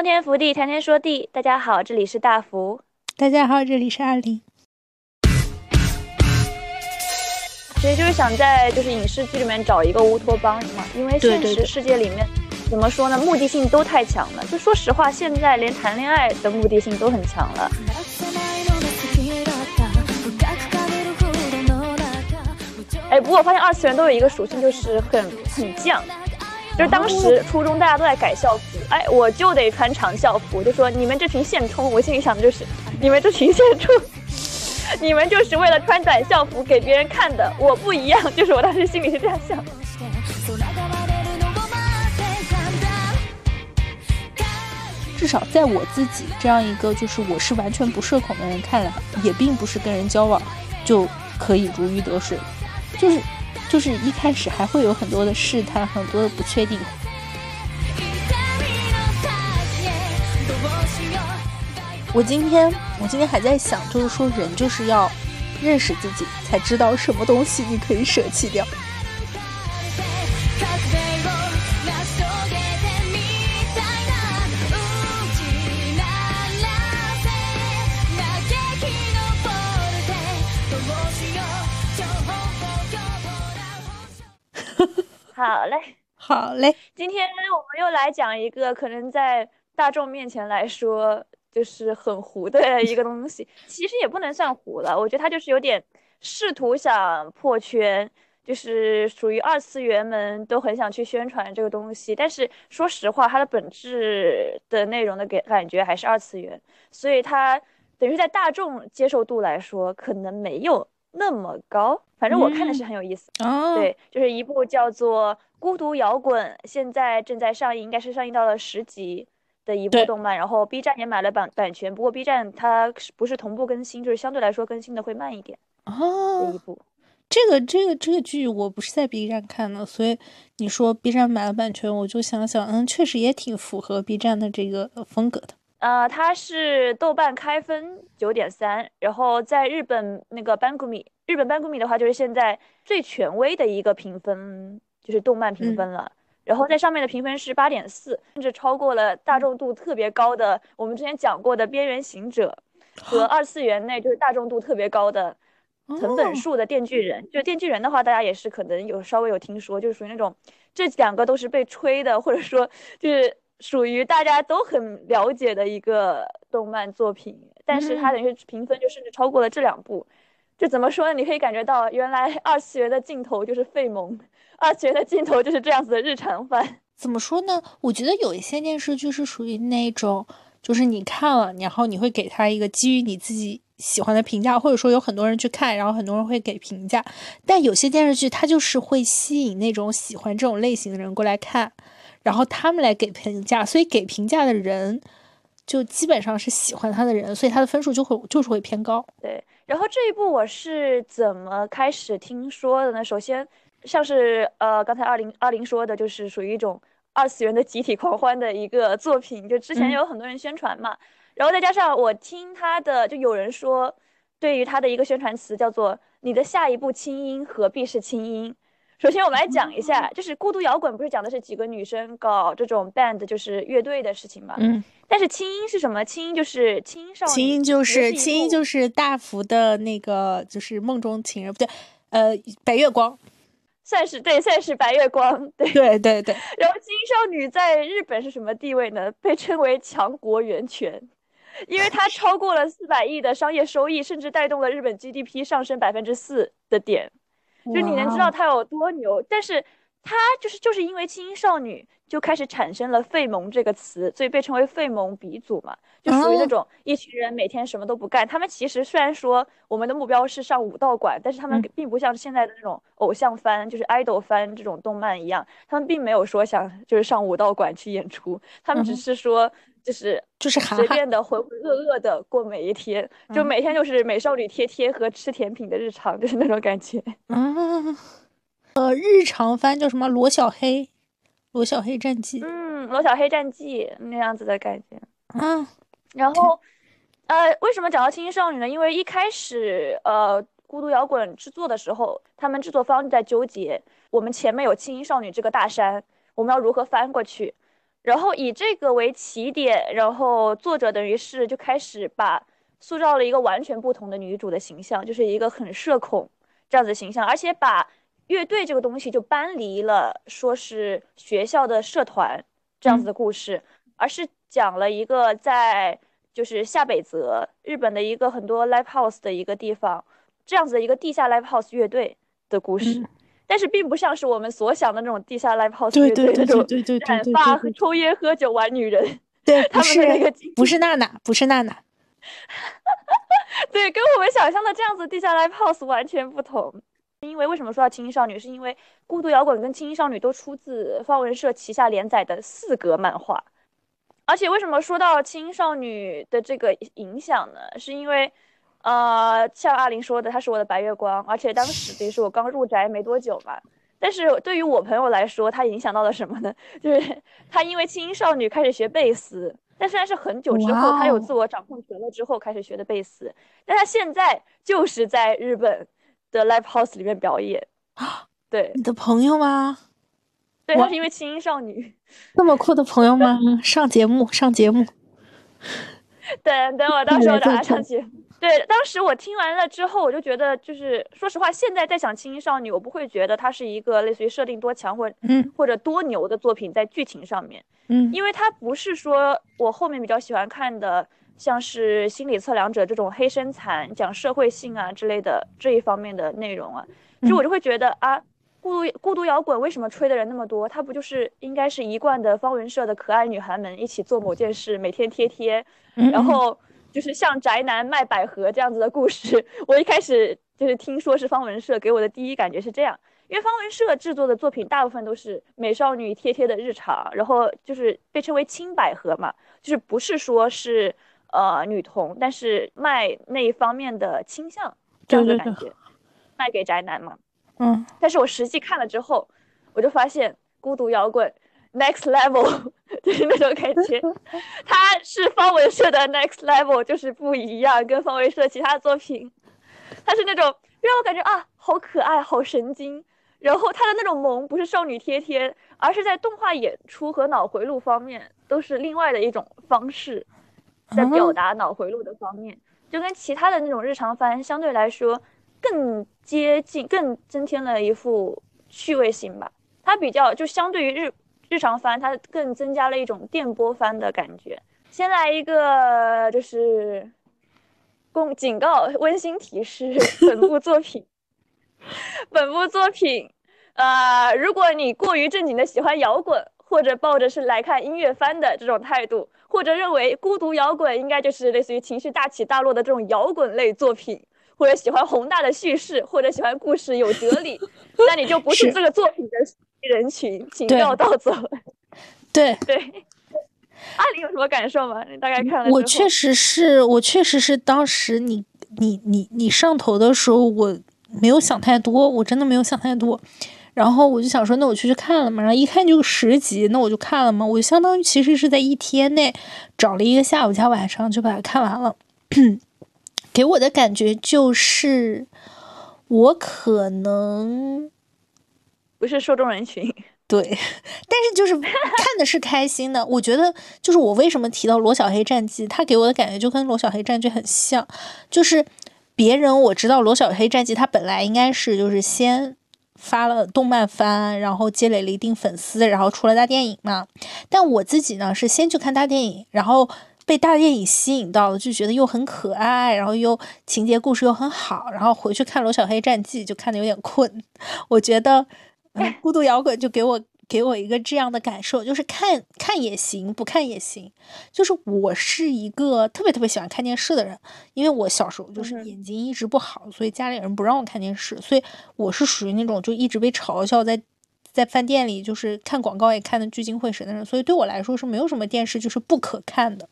洞天福地，谈天说地。大家好，这里是大福。大家好，这里是阿林。其实就是想在就是影视剧里面找一个乌托邦嘛，因为现实世界里面怎么说呢，目的性都太强了。就说实话，现在连谈恋爱的目的性都很强了。哎，不过我发现二次元都有一个属性，就是很很犟。就是当时初中大家都在改校服，哎，我就得穿长校服，就说你们这群现充，我心里想的就是，你们这群现充，你们就是为了穿短校服给别人看的，我不一样，就是我当时心里是这样想。至少在我自己这样一个就是我是完全不社恐的人看来，也并不是跟人交往就可以如鱼得水，就是。就是一开始还会有很多的试探，很多的不确定。我今天，我今天还在想，就是说人就是要认识自己，才知道什么东西你可以舍弃掉。好嘞，好嘞。今天我们又来讲一个可能在大众面前来说就是很糊的一个东西，其实也不能算糊了。我觉得它就是有点试图想破圈，就是属于二次元们都很想去宣传这个东西。但是说实话，它的本质的内容的给感觉还是二次元，所以它等于在大众接受度来说，可能没有那么高。反正我看的是很有意思，对，就是一部叫做《孤独摇滚》，现在正在上映，应该是上映到了十集的一部动漫。然后 B 站也买了版版权，不过 B 站它不是同步更新，就是相对来说更新的会慢一点。哦，一部，这个这个这个剧我不是在 B 站看的，所以你说 B 站买了版权，我就想想，嗯，确实也挺符合 B 站的这个风格的。呃，它是豆瓣开分九点三，然后在日本那个班谷米，日本班谷米的话就是现在最权威的一个评分，就是动漫评分了。然后在上面的评分是八点四，甚至超过了大众度特别高的我们之前讲过的《边缘行者》和二次元内就是大众度特别高的藤本树的《电锯人》。就《电锯人》的话，大家也是可能有稍微有听说，就是属于那种这两个都是被吹的，或者说就是。属于大家都很了解的一个动漫作品，但是它等于评分就甚至超过了这两部，就怎么说呢？你可以感觉到原来 二次元的尽头就是费萌，二次元的尽头就是这样子的日常番。怎么说呢？我觉得有一些电视剧是属于那种，就是你看了，然后你会给他一个基于你自己喜欢的评价，或者说有很多人去看，然后很多人会给评价。但有些电视剧它就是会吸引那种喜欢这种类型的人过来看。然后他们来给评价，所以给评价的人就基本上是喜欢他的人，所以他的分数就会就是会偏高。对，然后这一部我是怎么开始听说的呢？首先，像是呃刚才二零二零说的，就是属于一种二次元的集体狂欢的一个作品，就之前有很多人宣传嘛，然后再加上我听他的，就有人说，对于他的一个宣传词叫做“你的下一步轻音何必是轻音”。首先，我们来讲一下，就是孤独摇滚，不是讲的是几个女生搞这种 band，就是乐队的事情嘛。嗯。但是轻音是什么？轻音就是青少年。轻音就是轻音就是大福的那个，就是梦中情人，不对，呃，白月光，算是对，算是白月光。对对对对。然后青少女在日本是什么地位呢？被称为强国源泉，因为它超过了四百亿的商业收益，甚至带动了日本 GDP 上升百分之四的点。就你能知道它有多牛，但是它就是就是因为青少女就开始产生了“费蒙”这个词，所以被称为“费蒙鼻祖”嘛，就属于那种一群人每天什么都不干。他们其实虽然说我们的目标是上武道馆，但是他们并不像现在的那种偶像番，就是 idol 番这种动漫一样，他们并没有说想就是上武道馆去演出，他们只是说。就是就是随便的浑浑噩噩的过每一天，就每天就是美少女贴贴和吃甜品的日常，就是那种感觉。嗯，呃，日常番叫什么？罗小黑，罗小黑战记。嗯，罗小黑战记那样子的感觉。嗯，然后，呃，为什么讲到青少女呢？因为一开始，呃，孤独摇滚制作的时候，他们制作方就在纠结，我们前面有青少女这个大山，我们要如何翻过去？然后以这个为起点，然后作者等于是就开始把塑造了一个完全不同的女主的形象，就是一个很社恐这样子形象，而且把乐队这个东西就搬离了说是学校的社团这样子的故事，而是讲了一个在就是下北泽日本的一个很多 live house 的一个地方，这样子的一个地下 live house 乐队的故事。但是并不像是我们所想的那种地下 live house 乐队那种染发、抽烟、喝酒、玩女人。对，他们的那个不是娜娜，不是娜娜。对，跟我们想象的这样子地下 live house 完全不同。因为为什么说到轻音少女？是因为孤独摇滚跟轻音少女都出自方文社旗下连载的四格漫画。而且为什么说到轻音少女的这个影响呢？是因为。呃，像阿林说的，她是我的白月光，而且当时也是我刚入宅没多久嘛。但是对于我朋友来说，他影响到了什么呢？就是他因为轻音少女开始学贝斯，但虽然是很久之后，他有自我掌控权了之后开始学的贝斯，但他现在就是在日本的 live house 里面表演啊。对，你的朋友吗？对，她是一位轻音少女，那么酷的朋友吗？上节目，上节目。等等，我 到时候找他上节目。对，当时我听完了之后，我就觉得，就是说实话，现在在想《轻音少女》，我不会觉得它是一个类似于设定多强或嗯或者多牛的作品，在剧情上面，嗯，因为它不是说我后面比较喜欢看的，像是《心理测量者》这种黑身残讲社会性啊之类的这一方面的内容啊，就我就会觉得啊，孤独孤独摇滚为什么吹的人那么多？它不就是应该是一贯的方文社的可爱女孩们一起做某件事，每天贴贴，然后。就是像宅男卖百合这样子的故事，我一开始就是听说是方文社，给我的第一感觉是这样，因为方文社制作的作品大部分都是美少女贴贴的日常，然后就是被称为青百合嘛，就是不是说是呃女同，但是卖那一方面的倾向这样的感觉，卖给宅男嘛，嗯，但是我实际看了之后，我就发现孤独摇滚。Next level 就是那种感觉，它是方文社的 Next level，就是不一样，跟方文社其他作品，它是那种让我感觉啊，好可爱，好神经。然后他的那种萌不是少女贴贴，而是在动画演出和脑回路方面都是另外的一种方式，在表达脑回路的方面，就跟其他的那种日常番相对来说更接近，更增添了一副趣味性吧。它比较就相对于日。日常番它更增加了一种电波番的感觉。先来一个就是公警告，温馨提示：本部作品，本部作品，呃，如果你过于正经的喜欢摇滚，或者抱着是来看音乐番的这种态度，或者认为孤独摇滚应该就是类似于情绪大起大落的这种摇滚类作品，或者喜欢宏大的叙事，或者喜欢故事有哲理，那你就不是这个作品的。人群，请绕道走。对对，阿林有什么感受吗？你大概看了。我确实是我确实是当时你你你你上头的时候，我没有想太多，我真的没有想太多。然后我就想说，那我去去看了嘛。然后一看就十集，那我就看了嘛。我相当于其实是在一天内找了一个下午加晚上就把它看完了。给我的感觉就是，我可能。不是受众人群，对，但是就是看的是开心的。我觉得就是我为什么提到罗小黑战记，他给我的感觉就跟罗小黑战记很像。就是别人我知道罗小黑战记，他本来应该是就是先发了动漫番，然后积累了一定粉丝，然后出了大电影嘛。但我自己呢是先去看大电影，然后被大电影吸引到了，就觉得又很可爱，然后又情节故事又很好，然后回去看罗小黑战记就看的有点困。我觉得。嗯，孤独摇滚就给我给我一个这样的感受，就是看看也行，不看也行。就是我是一个特别特别喜欢看电视的人，因为我小时候就是眼睛一直不好，所以家里人不让我看电视，所以我是属于那种就一直被嘲笑在在饭店里就是看广告也看的聚精会神的人，所以对我来说是没有什么电视就是不可看的，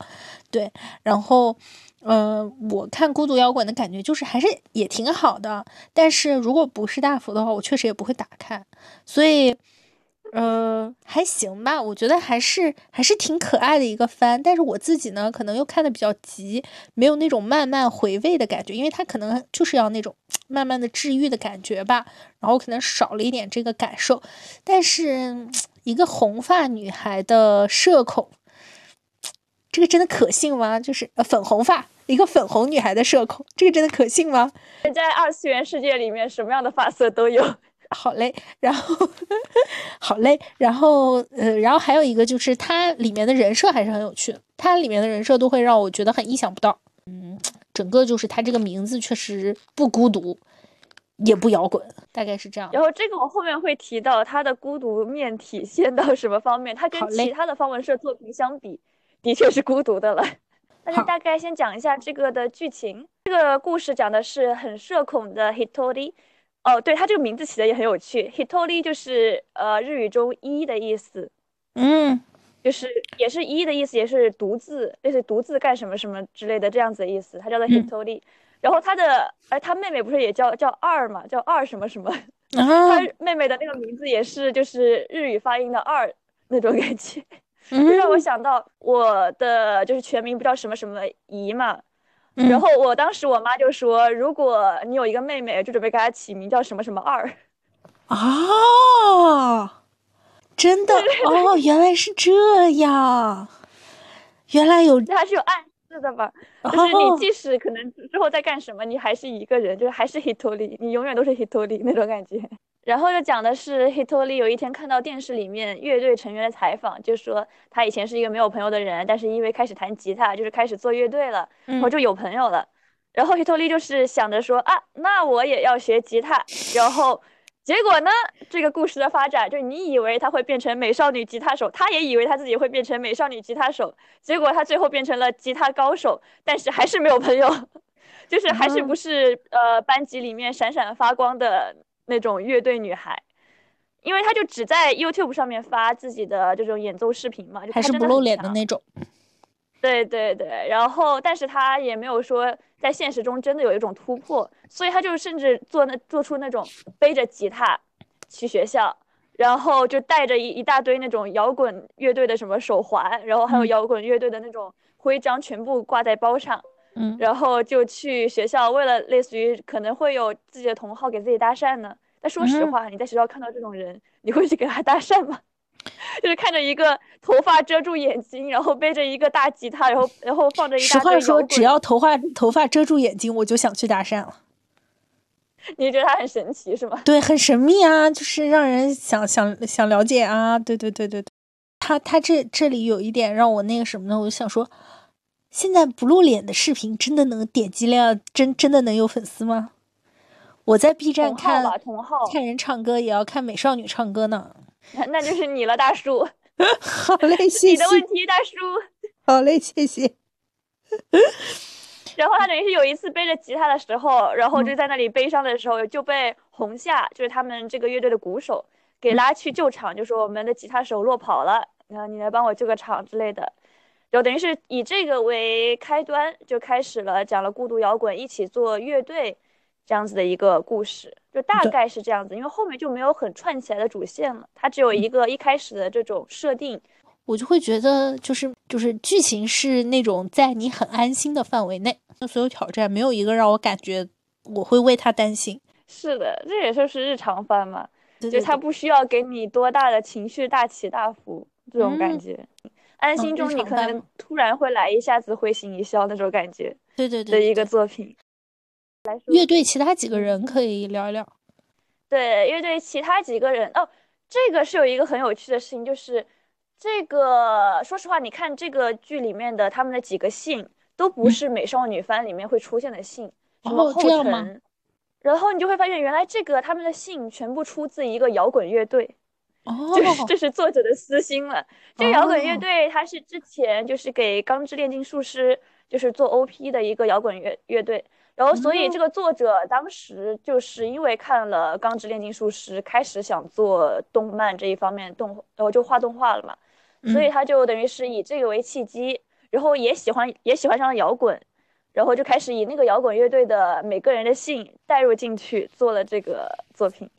对，然后。嗯，我看孤独摇滚的感觉就是还是也挺好的，但是如果不是大福的话，我确实也不会打开，所以，呃，还行吧，我觉得还是还是挺可爱的一个番，但是我自己呢，可能又看的比较急，没有那种慢慢回味的感觉，因为它可能就是要那种 慢慢的治愈的感觉吧，然后可能少了一点这个感受，但是。一个红发女孩的社恐，这个真的可信吗？就是呃粉红发一个粉红女孩的社恐，这个真的可信吗？在二次元世界里面，什么样的发色都有。好嘞，然后 好嘞，然后呃，然后还有一个就是它里面的人设还是很有趣的，它里面的人设都会让我觉得很意想不到。嗯，整个就是它这个名字确实不孤独，也不摇滚，大概是这样。然后这个我后面会提到它的孤独面体现到什么方面，它跟其他的方文社作品相比，的确是孤独的了。那就大概先讲一下这个的剧情。这个故事讲的是很社恐的 Hitori。哦，对，它这个名字起的也很有趣，Hitori 就是呃日语中一的意思，嗯，就是也是一的意思，也是独自，类似独自干什么什么之类的这样子的意思，它叫做 Hitori。然后他的，哎他妹妹不是也叫叫二嘛，叫二什么什么，他妹妹的那个名字也是就是日语发音的二那种感觉，就让我想到我的就是全名不叫什么什么姨嘛。然后我当时我妈就说，如果你有一个妹妹，就准备给她起名叫什么什么二。啊，真的哦，原来是这样，原来有，这还是有暗示的吧？就是你即使可能之后在干什么，你还是一个人，就是还是 Hitori，你永远都是 Hitori 那种感觉。然后就讲的是 Hitori 有一天看到电视里面乐队成员的采访，就说他以前是一个没有朋友的人，但是因为开始弹吉他，就是开始做乐队了，然后就有朋友了。然后 Hitori 就是想着说啊，那我也要学吉他。然后结果呢，这个故事的发展，就是你以为他会变成美少女吉他手，他也以为他自己会变成美少女吉他手，结果他最后变成了吉他高手，但是还是没有朋友，就是还是不是呃班级里面闪闪发光的。那种乐队女孩，因为她就只在 YouTube 上面发自己的这种演奏视频嘛，还是不露脸的那种。对对对，然后但是她也没有说在现实中真的有一种突破，所以她就甚至做那做出那种背着吉他去学校，然后就带着一一大堆那种摇滚乐队的什么手环，然后还有摇滚乐队的那种徽章，全部挂在包上。嗯，然后就去学校，为了类似于可能会有自己的同好给自己搭讪呢。但说实话，你在学校看到这种人，你会去给他搭讪吗？就是看着一个头发遮住眼睛，然后背着一个大吉他，然后然后放着一大实话说，只要头发头发遮住眼睛，我就想去搭讪了。你觉得他很神奇是吗？对，很神秘啊，就是让人想想想了解啊。对对对对对，他他这这里有一点让我那个什么呢？我就想说。现在不露脸的视频真的能点击量真真的能有粉丝吗？我在 B 站看看人唱歌也要看美少女唱歌呢。那就是你了，大叔。好嘞，谢谢。你的问题，大叔。好嘞，谢谢。然后他等于是有一次背着吉他的时候，然后就在那里悲伤的时候，就被红夏，就是他们这个乐队的鼓手，给拉去救场，就说我们的吉他手落跑了，然后你来帮我救个场之类的。就等于是以这个为开端，就开始了讲了孤独摇滚一起做乐队这样子的一个故事，就大概是这样子。因为后面就没有很串起来的主线了，它只有一个一开始的这种设定，我就会觉得就是就是剧情是那种在你很安心的范围内，那所有挑战没有一个让我感觉我会为他担心。是的，这也就是日常番嘛，就他不需要给你多大的情绪大起大伏这种感觉。安心中，你可能突然会来一下子会心一笑那种感觉，对对对的一个作品。乐队其他几个人可以聊一聊。对，乐队其他几个人哦，这个是有一个很有趣的事情，就是这个说实话，你看这个剧里面的他们的几个姓都不是美少女番里面会出现的姓，什么后尘，然后你就会发现原来这个他们的姓全部出自一个摇滚乐队。就是这是作者的私心了。这个摇滚乐队，它是之前就是给《钢之炼金术师》就是做 OP 的一个摇滚乐乐队。然后，所以这个作者当时就是因为看了《钢之炼金术师》，开始想做动漫这一方面动，然后就画动画了嘛。所以他就等于是以这个为契机，然后也喜欢也喜欢上了摇滚，然后就开始以那个摇滚乐队的每个人的姓带入进去做了这个作品。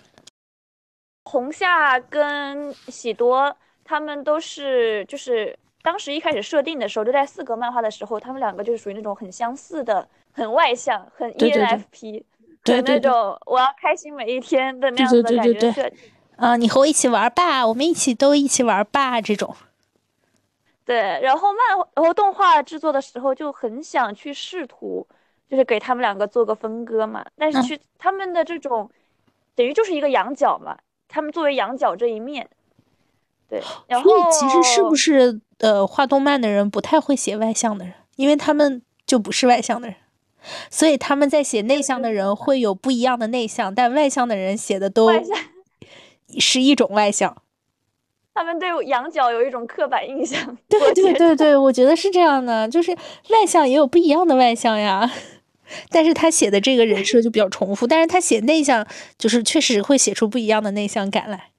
红夏跟喜多他们都是，就是当时一开始设定的时候，就在四格漫画的时候，他们两个就是属于那种很相似的、很外向、很 ENFP，对那种我要开心每一天的那样子的感觉设啊，你和我一起玩吧，我们一起都一起玩吧这种。对，然后漫然后动画制作的时候就很想去试图，就是给他们两个做个分割嘛，但是去他们的这种等于就是一个羊角嘛，他们作为羊角这一面。对，然后所以其实是不是呃，画动漫的人不太会写外向的人，因为他们就不是外向的人，所以他们在写内向的人会有不一样的内向，但外向的人写的都是一种外向。他们对羊角有一种刻板印象。对对对对，我觉得是这样的，就是外向也有不一样的外向呀。但是他写的这个人设就比较重复，但是他写内向，就是确实会写出不一样的内向感来。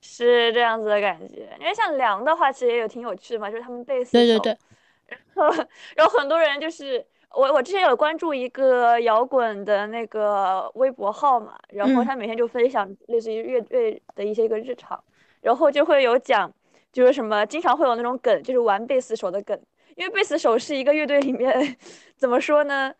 是这样子的感觉，因为像梁的话，其实也有挺有趣的嘛，就是他们贝斯对对对，然后然后很多人就是我我之前有关注一个摇滚的那个微博号嘛，然后他每天就分享类似于乐队的一些个日常，然后就会有讲就是什么经常会有那种梗，就是玩贝斯手的梗，因为贝斯手是一个乐队里面 怎么说呢？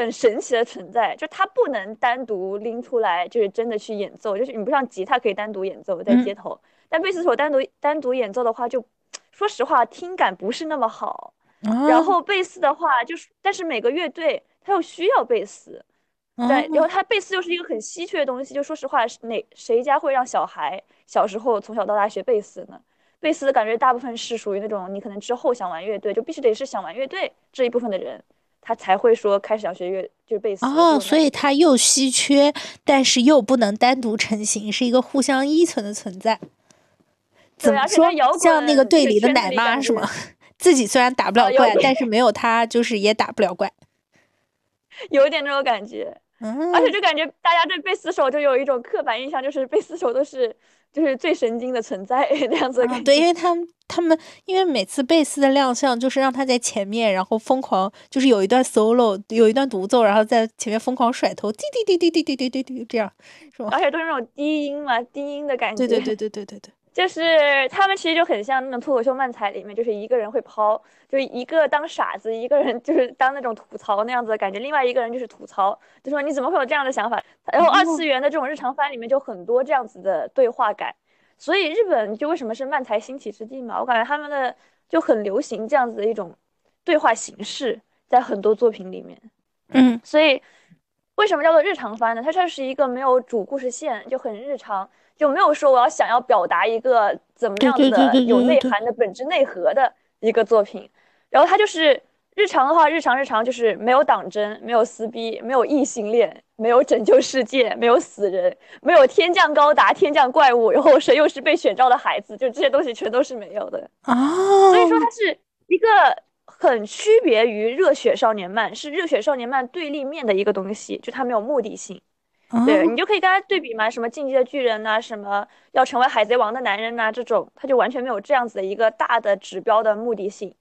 很神奇的存在，就它不能单独拎出来，就是真的去演奏，就是你不像吉他可以单独演奏在街头，但贝斯手单独单独演奏的话，就说实话听感不是那么好。然后贝斯的话，就是但是每个乐队它又需要贝斯，对，然后它贝斯又是一个很稀缺的东西，就说实话，哪谁家会让小孩小时候从小到大学贝斯呢？贝斯的感觉大部分是属于那种你可能之后想玩乐队，就必须得是想玩乐队这一部分的人。他才会说开始想学乐，就是贝斯哦，所以他又稀缺，但是又不能单独成型，是一个互相依存的存在。怎么说？像那个队里的奶妈是吗？自己虽然打不了怪，但是没有他就是也打不了怪。有点那种感觉，嗯而且就感觉大家对贝斯手就有一种刻板印象，就是贝斯手都是。就是最神经的存在 那样子，对，因为他们他们因为每次贝斯的亮相就是让他在前面，然后疯狂就是有一段 solo，有一段独奏，然后在前面疯狂甩头，滴滴滴滴滴滴滴滴滴这样，是吧？而且都是那种低音嘛，低音的感觉。对对对对对对对。就是他们其实就很像那种脱口秀漫才里面，就是一个人会抛，就是一个当傻子，一个人就是当那种吐槽那样子的感觉，另外一个人就是吐槽，就说你怎么会有这样的想法？然后二次元的这种日常番里面就很多这样子的对话感，所以日本就为什么是漫才兴起之地嘛？我感觉他们的就很流行这样子的一种对话形式，在很多作品里面，嗯，所以为什么叫做日常番呢？它就是一个没有主故事线，就很日常。就没有说我要想要表达一个怎么样的有内涵的本质内核的一个作品，然后它就是日常的话，日常日常就是没有党争，没有撕逼，没有异性恋，没有拯救世界，没有死人，没有天降高达、天降怪物，然后谁又是被选召的孩子，就这些东西全都是没有的啊。所以说它是一个很区别于热血少年漫，是热血少年漫对立面的一个东西，就它没有目的性。对你就可以跟他对比嘛，什么进击的巨人呐，什么要成为海贼王的男人呐，这种他就完全没有这样子的一个大的指标的目的性，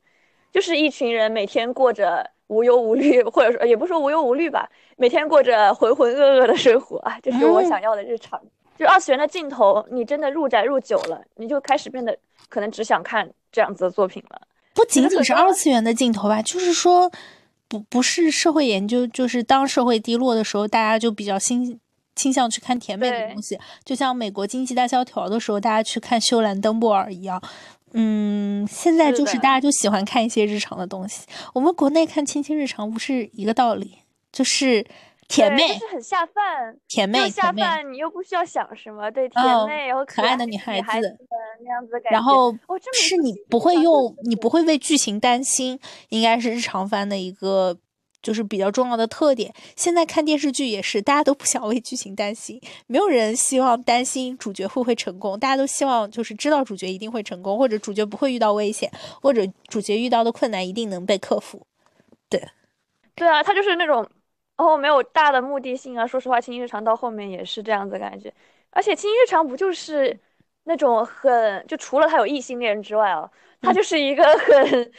就是一群人每天过着无忧无虑，或者说也不说无忧无虑吧，每天过着浑浑噩噩的生活啊，这是我想要的日常。就二次元的镜头，你真的入宅入久了，你就开始变得可能只想看这样子的作品了。不仅仅是二次元的镜头吧，就是说。不不是社会研究，就是当社会低落的时候，大家就比较倾倾向去看甜美的东西，就像美国经济大萧条的时候，大家去看秀兰登布尔一样。嗯，现在就是大家就喜欢看一些日常的东西。我们国内看亲亲日常不是一个道理，就是。甜妹是很下饭，甜妹下饭，你又不需要想什么，对甜妹然后可爱的女孩子那样子的感觉。然后是你不会用，你不会为剧情担心，应该是日常番的一个就是比较重要的特点。现在看电视剧也是，大家都不想为剧情担心，没有人希望担心主角会不会成功，大家都希望就是知道主角一定会成功，或者主角不会遇到危险，或者主角遇到的困难一定能被克服。对，对啊，他就是那种。然后没有大的目的性啊，说实话，青青日常到后面也是这样子感觉，而且青青日常不就是那种很就除了他有异性恋之外啊，他就是一个很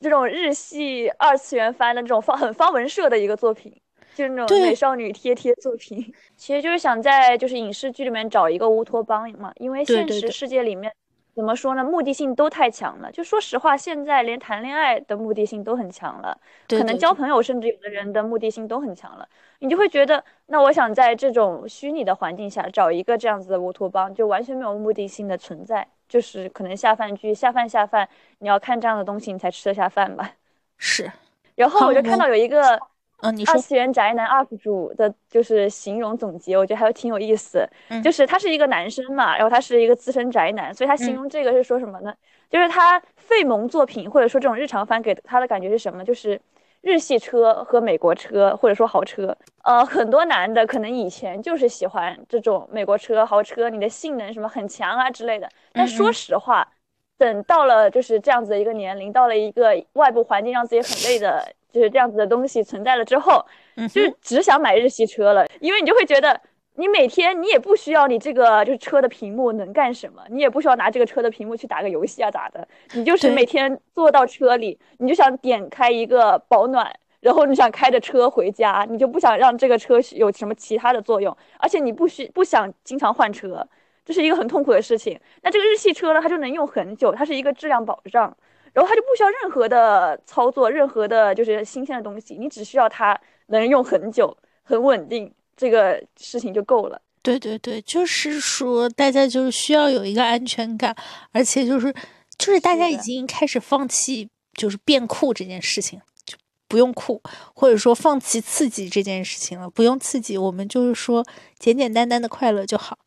这种日系二次元番的这种方很方文社的一个作品，就是那种美少女贴贴作品，其实就是想在就是影视剧里面找一个乌托邦嘛，因为现实世界里面怎么说呢？目的性都太强了。就说实话，现在连谈恋爱的目的性都很强了，可能交朋友，甚至有的人的目的性都很强了。你就会觉得，那我想在这种虚拟的环境下找一个这样子的乌托邦，就完全没有目的性的存在，就是可能下饭剧、下饭下饭，你要看这样的东西，你才吃得下饭吧？是。然后我就看到有一个。嗯，你说二次元宅男 UP 主的就是形容总结，我觉得还挺有意思。就是他是一个男生嘛，然后他是一个资深宅男，所以他形容这个是说什么呢？就是他费萌作品或者说这种日常番给他的感觉是什么？就是日系车和美国车或者说豪车。呃，很多男的可能以前就是喜欢这种美国车、豪车，你的性能什么很强啊之类的。但说实话，等到了就是这样子的一个年龄，到了一个外部环境让自己很累的。就是这样子的东西存在了之后，就是只想买日系车了，因为你就会觉得，你每天你也不需要你这个就是车的屏幕能干什么，你也不需要拿这个车的屏幕去打个游戏啊咋的，你就是每天坐到车里，你就想点开一个保暖，然后你想开着车回家，你就不想让这个车有什么其他的作用，而且你不需不想经常换车，这是一个很痛苦的事情。那这个日系车呢，它就能用很久，它是一个质量保障。然后它就不需要任何的操作，任何的就是新鲜的东西，你只需要它能用很久、很稳定，这个事情就够了。对对对，就是说大家就是需要有一个安全感，而且就是就是大家已经开始放弃就是变酷这件事情，就不用酷，或者说放弃刺激这件事情了，不用刺激，我们就是说简简单单的快乐就好，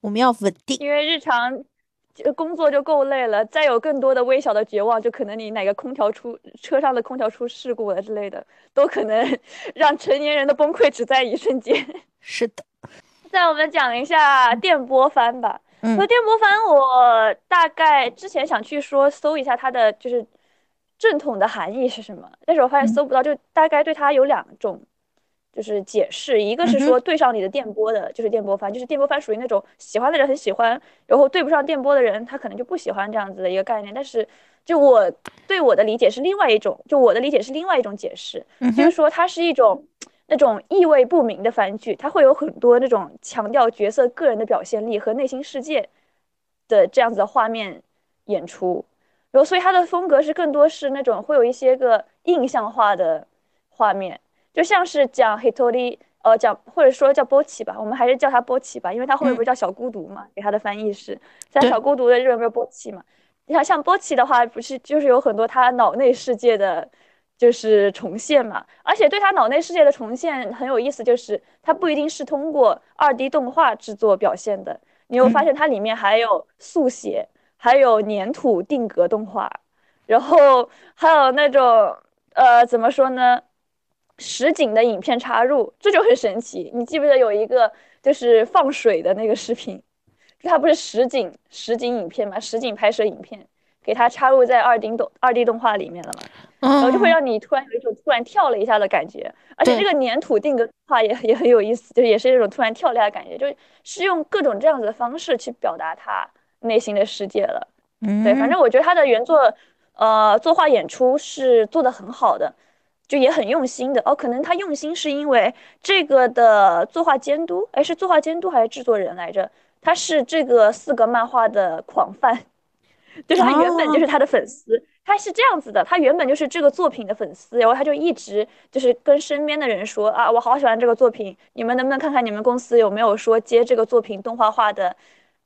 我们要稳定，因为日常。工作就够累了，再有更多的微小的绝望，就可能你哪个空调出车上的空调出事故了之类的，都可能 让成年人的崩溃只在一瞬间。是的，再我们讲一下电波帆吧。说电波帆，我大概之前想去说搜一下它的就是正统的含义是什么，但是我发现搜不到，就大概对它有两种。就是解释，一个是说对上你的电波的，就是电波番，就是电波番属于那种喜欢的人很喜欢，然后对不上电波的人他可能就不喜欢这样子的一个概念。但是就我对我的理解是另外一种，就我的理解是另外一种解释，就是说它是一种那种意味不明的番剧，它会有很多那种强调角色个人的表现力和内心世界的这样子的画面演出，然后所以它的风格是更多是那种会有一些个印象化的画面。就像是讲 Hitori，呃，讲或者说叫波奇吧，我们还是叫他波奇吧，因为他后面不是叫小孤独嘛，给他的翻译是在小孤独的日文不是波奇嘛？你看像波奇的话，不是就是有很多他脑内世界的，就是重现嘛？而且对他脑内世界的重现很有意思，就是他不一定是通过二 D 动画制作表现的，你会发现它里面还有速写，还有粘土定格动画，然后还有那种呃，怎么说呢？实景的影片插入，这就很神奇。你记不记得有一个就是放水的那个视频？它不是实景实景影片嘛？实景拍摄影片，给它插入在二 D 动二 D 动画里面了嘛？然后就会让你突然有一种突然跳了一下的感觉。而且这个粘土定格画也也很有意思，就也是一种突然跳了一下的感觉，就是用各种这样子的方式去表达他内心的世界了。对，反正我觉得他的原作，呃，作画演出是做的很好的。就也很用心的哦，可能他用心是因为这个的作画监督，哎，是作画监督还是制作人来着？他是这个四个漫画的狂 fan，就是他原本就是他的粉丝，他是这样子的，他原本就是这个作品的粉丝，然后他就一直就是跟身边的人说啊，我好喜欢这个作品，你们能不能看看你们公司有没有说接这个作品动画化的，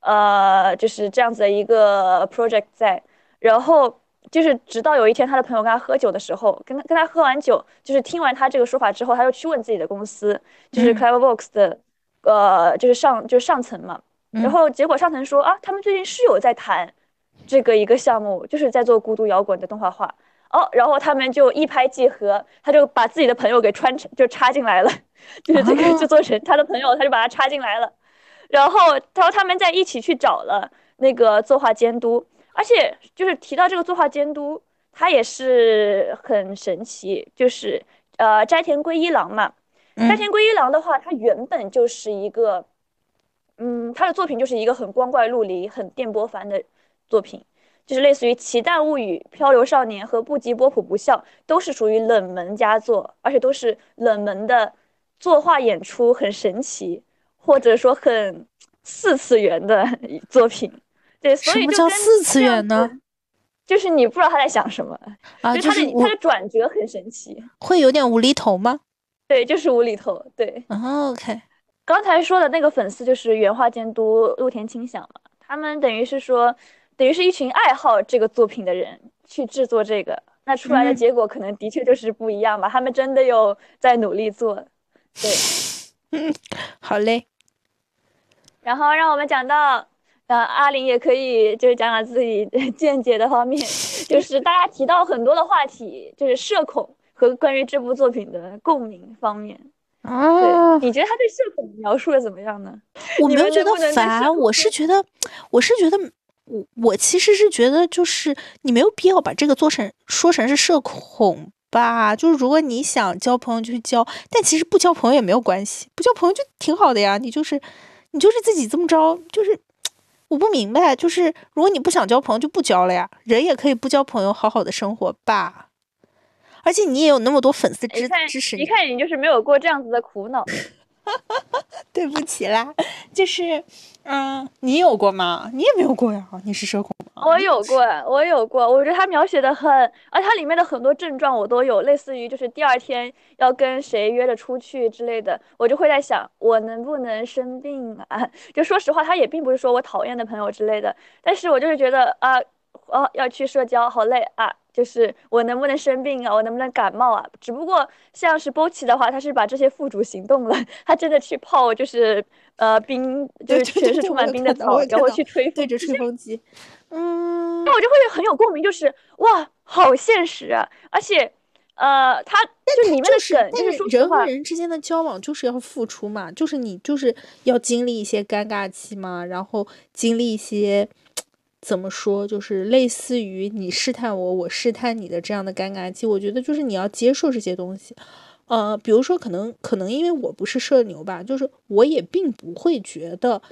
呃，就是这样子的一个 project 在，然后。就是直到有一天，他的朋友跟他喝酒的时候，跟他跟他喝完酒，就是听完他这个说法之后，他又去问自己的公司，就是 Cleverbox 的，呃，就是上就是上层嘛。然后结果上层说啊，他们最近是有在谈这个一个项目，就是在做孤独摇滚的动画化。哦，然后他们就一拍即合，他就把自己的朋友给穿成就插进来了，就是这个制作人他的朋友，他就把他插进来了。然后他说他们在一起去找了那个作画监督。而且就是提到这个作画监督，他也是很神奇。就是呃，斋田圭一郎嘛，斋田圭一郎的话，他原本就是一个，嗯，他的作品就是一个很光怪陆离、很电波番的作品，就是类似于《奇蛋物语》《漂流少年》和《不及波普不笑》，都是属于冷门佳作，而且都是冷门的作画演出很神奇，或者说很四次元的作品。对，所以叫四次元呢？就是你不知道他在想什么啊，就是他的他的转折很神奇，会有点无厘头吗？对，就是无厘头。对，OK。刚才说的那个粉丝就是原画监督陆田清响嘛，他们等于是说，等于是一群爱好这个作品的人去制作这个，那出来的结果可能的确就是不一样吧。他们真的有在努力做，对，嗯，好嘞。然后让我们讲到。呃，阿林也可以就是讲讲自己见解的方面，就是大家提到很多的话题，就是社恐和关于这部作品的共鸣方面。啊，你觉得他对社恐描述的怎么样呢？我没有觉得烦，我是觉得，我是觉得，我我其实是觉得，就是你没有必要把这个做成说成是社恐吧。就是如果你想交朋友就去交，但其实不交朋友也没有关系，不交朋友就挺好的呀。你就是你就是自己这么着，就是。我不明白，就是如果你不想交朋友，就不交了呀。人也可以不交朋友，好好的生活吧。而且你也有那么多粉丝支支持你，一看你就是没有过这样子的苦恼。对不起啦，就是，嗯，你有过吗？你也没有过呀，你是社恐吗？我有过，我有过。我觉得他描写的很，而它里面的很多症状我都有，类似于就是第二天要跟谁约着出去之类的，我就会在想，我能不能生病啊？就说实话，他也并不是说我讨厌的朋友之类的，但是我就是觉得啊，哦，要去社交，好累啊。就是我能不能生病啊？我能不能感冒啊？只不过像是波奇的话，他是把这些付诸行动了，他真的去泡，就是呃冰，就是全是充满冰的澡，然后去吹对着吹风机。嗯，那我就会很有共鸣，就是哇，好现实啊！而且呃，他就里面的梗，就是说人和人之间的交往就是要付出嘛，就是你就是要经历一些尴尬期嘛，然后经历一些。怎么说？就是类似于你试探我，我试探你的这样的尴尬期。我觉得就是你要接受这些东西。呃，比如说可能可能因为我不是社牛吧，就是我也并不会觉得，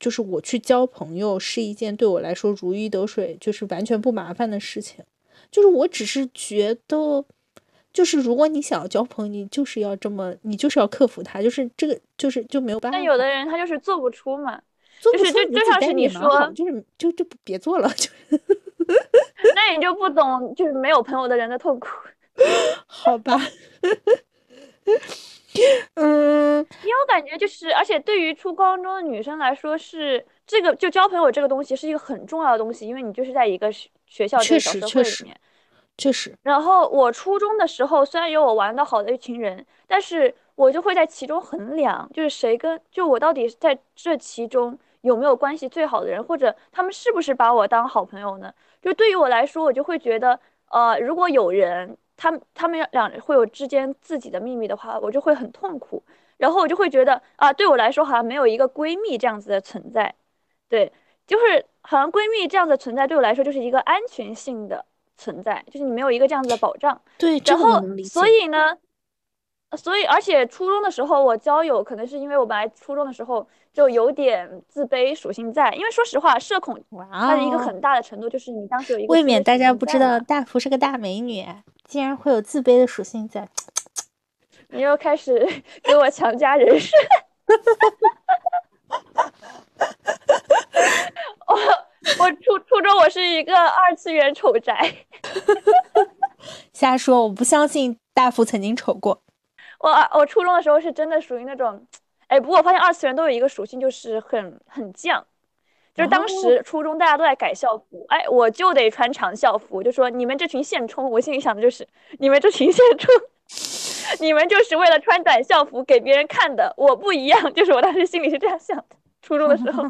就是我去交朋友是一件对我来说如鱼得水，就是完全不麻烦的事情。就是我只是觉得，就是如果你想要交朋友，你就是要这么，你就是要克服它，就是这个就是就没有办法。但有的人他就是做不出嘛。就是就就像是你说，就是就就别做了，就。那你就不懂，就是没有朋友的人的痛苦。好吧。嗯，因为我感觉就是，而且对于初高中的女生来说，是这个就交朋友这个东西是一个很重要的东西，因为你就是在一个学校这个小社会里面。确实。然后我初中的时候，虽然有我玩的好的一群人，但是我就会在其中衡量，就是谁跟就我到底在这其中。有没有关系最好的人，或者他们是不是把我当好朋友呢？就对于我来说，我就会觉得，呃，如果有人，他们他们两会有之间自己的秘密的话，我就会很痛苦。然后我就会觉得，啊，对我来说好像没有一个闺蜜这样子的存在，对，就是好像闺蜜这样的存在对我来说就是一个安全性的存在，就是你没有一个这样子的保障。对，然后所以呢，所以而且初中的时候我交友，可能是因为我本来初中的时候。就有点自卑属性在，因为说实话，社恐它的一个很大的程度就是你当时有一个。未免大家不知道，大福是个大美女，竟然会有自卑的属性在。你又开始 给我强加人设。我我初初中我是一个二次元丑宅。瞎说，我不相信大福曾经丑过。我我初中的时候是真的属于那种。哎，不过我发现二次元都有一个属性，就是很很犟。就是当时初中大家都在改校服，哎，我就得穿长校服，就说你们这群现充，我心里想的就是你们这群现充，你们就是为了穿短校服给别人看的，我不一样，就是我当时心里是这样想的。初中的时候，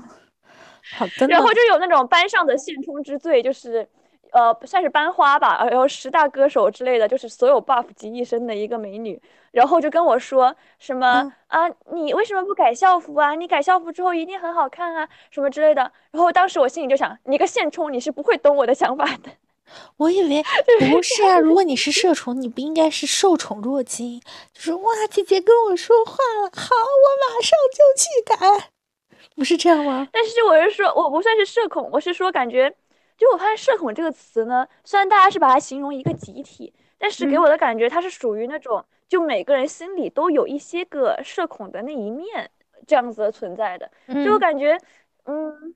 好的。然后就有那种班上的现充之最，就是。呃，算是班花吧，然后十大歌手之类的，就是所有 buff 集一身的一个美女，然后就跟我说什么啊，你为什么不改校服啊？你改校服之后一定很好看啊，什么之类的。然后当时我心里就想，你个现充，你是不会懂我的想法的。我以为 不是啊，如果你是社宠，你不应该是受宠若惊，就是哇，姐姐跟我说话了，好，我马上就去改，不是这样吗？但是我是说，我不算是社恐，我是说感觉。就我发现“社恐”这个词呢，虽然大家是把它形容一个集体，但是给我的感觉，它是属于那种就每个人心里都有一些个社恐的那一面这样子的存在的。就我感觉，嗯，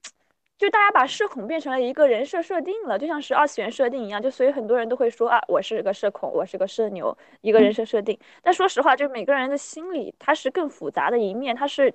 就大家把社恐变成了一个人设设定了，就像是二次元设定一样，就所以很多人都会说啊，我是个社恐，我是个社牛，一个人设设定。但说实话，就每个人的心理，它是更复杂的一面，它是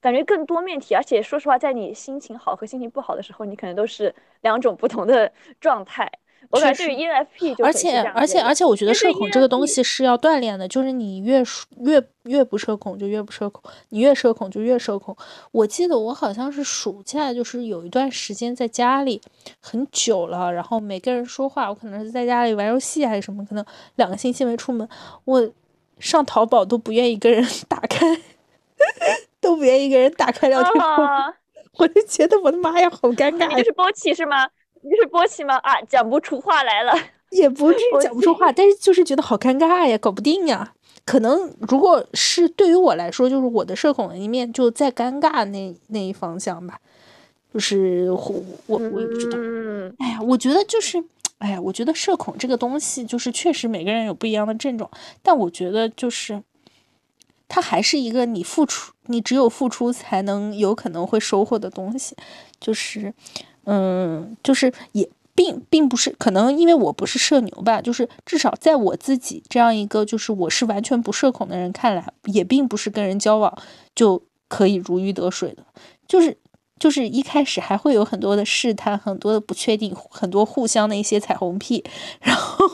感觉更多面体，而且说实话，在你心情好和心情不好的时候，你可能都是两种不同的 状态。我感觉对于 ENFP 就而且而且而且，我觉得社恐这个东西是要锻炼的，就是你越越越不社恐就越不社恐，你越社恐就越社恐。我记得我好像是暑假，就是有一段时间在家里很久了，然后没跟人说话，我可能是在家里玩游戏还是什么，可能两个星期没出门，我上淘宝都不愿意跟人 打开，都不愿意跟人打开聊天框，我就觉得我的妈呀，好尴尬。你是波奇是吗？你是波奇吗？啊，讲不出话来了，也不是讲不出话，但是就是觉得好尴尬呀，搞不定呀。可能如果是对于我来说，就是我的社恐的一面就在尴尬那那一方向吧。就是我我我也不知道。哎呀，我觉得就是，哎呀，我觉得社恐这个东西，就是确实每个人有不一样的症状，但我觉得就是，它还是一个你付出，你只有付出才能有可能会收获的东西，就是。嗯，就是也并并不是可能，因为我不是社牛吧，就是至少在我自己这样一个就是我是完全不社恐的人看来，也并不是跟人交往就可以如鱼得水的，就是就是一开始还会有很多的试探，很多的不确定，很多互相的一些彩虹屁，然后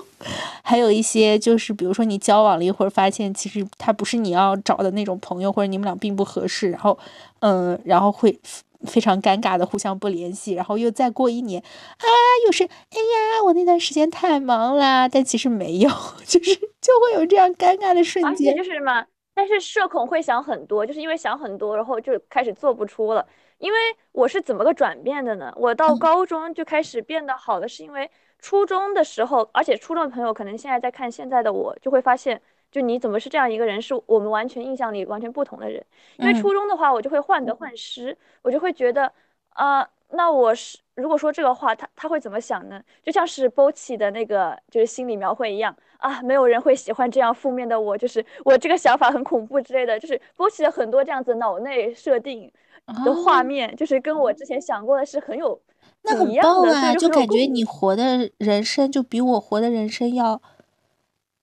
还有一些就是比如说你交往了一会儿，发现其实他不是你要找的那种朋友，或者你们俩并不合适，然后嗯，然后会。非常尴尬的互相不联系，然后又再过一年，啊，又是哎呀，我那段时间太忙啦，但其实没有，就是就会有这样尴尬的瞬间。就是什么？但是社恐会想很多，就是因为想很多，然后就开始做不出了。因为我是怎么个转变的呢？我到高中就开始变得好的，是因为初中的时候，而且初中的朋友可能现在在看现在的我，就会发现。就你怎么是这样一个人，是我们完全印象里完全不同的人。因为初中的话，我就会患得患失，我就会觉得，啊，那我是如果说这个话，他他会怎么想呢？就像是波奇的那个就是心理描绘一样啊，没有人会喜欢这样负面的我，就是我这个想法很恐怖之类的。就是波奇的很多这样子脑内设定的画面，就是跟我之前想过的是很有那很棒啊，就感觉你活的人生就比我活的人生要。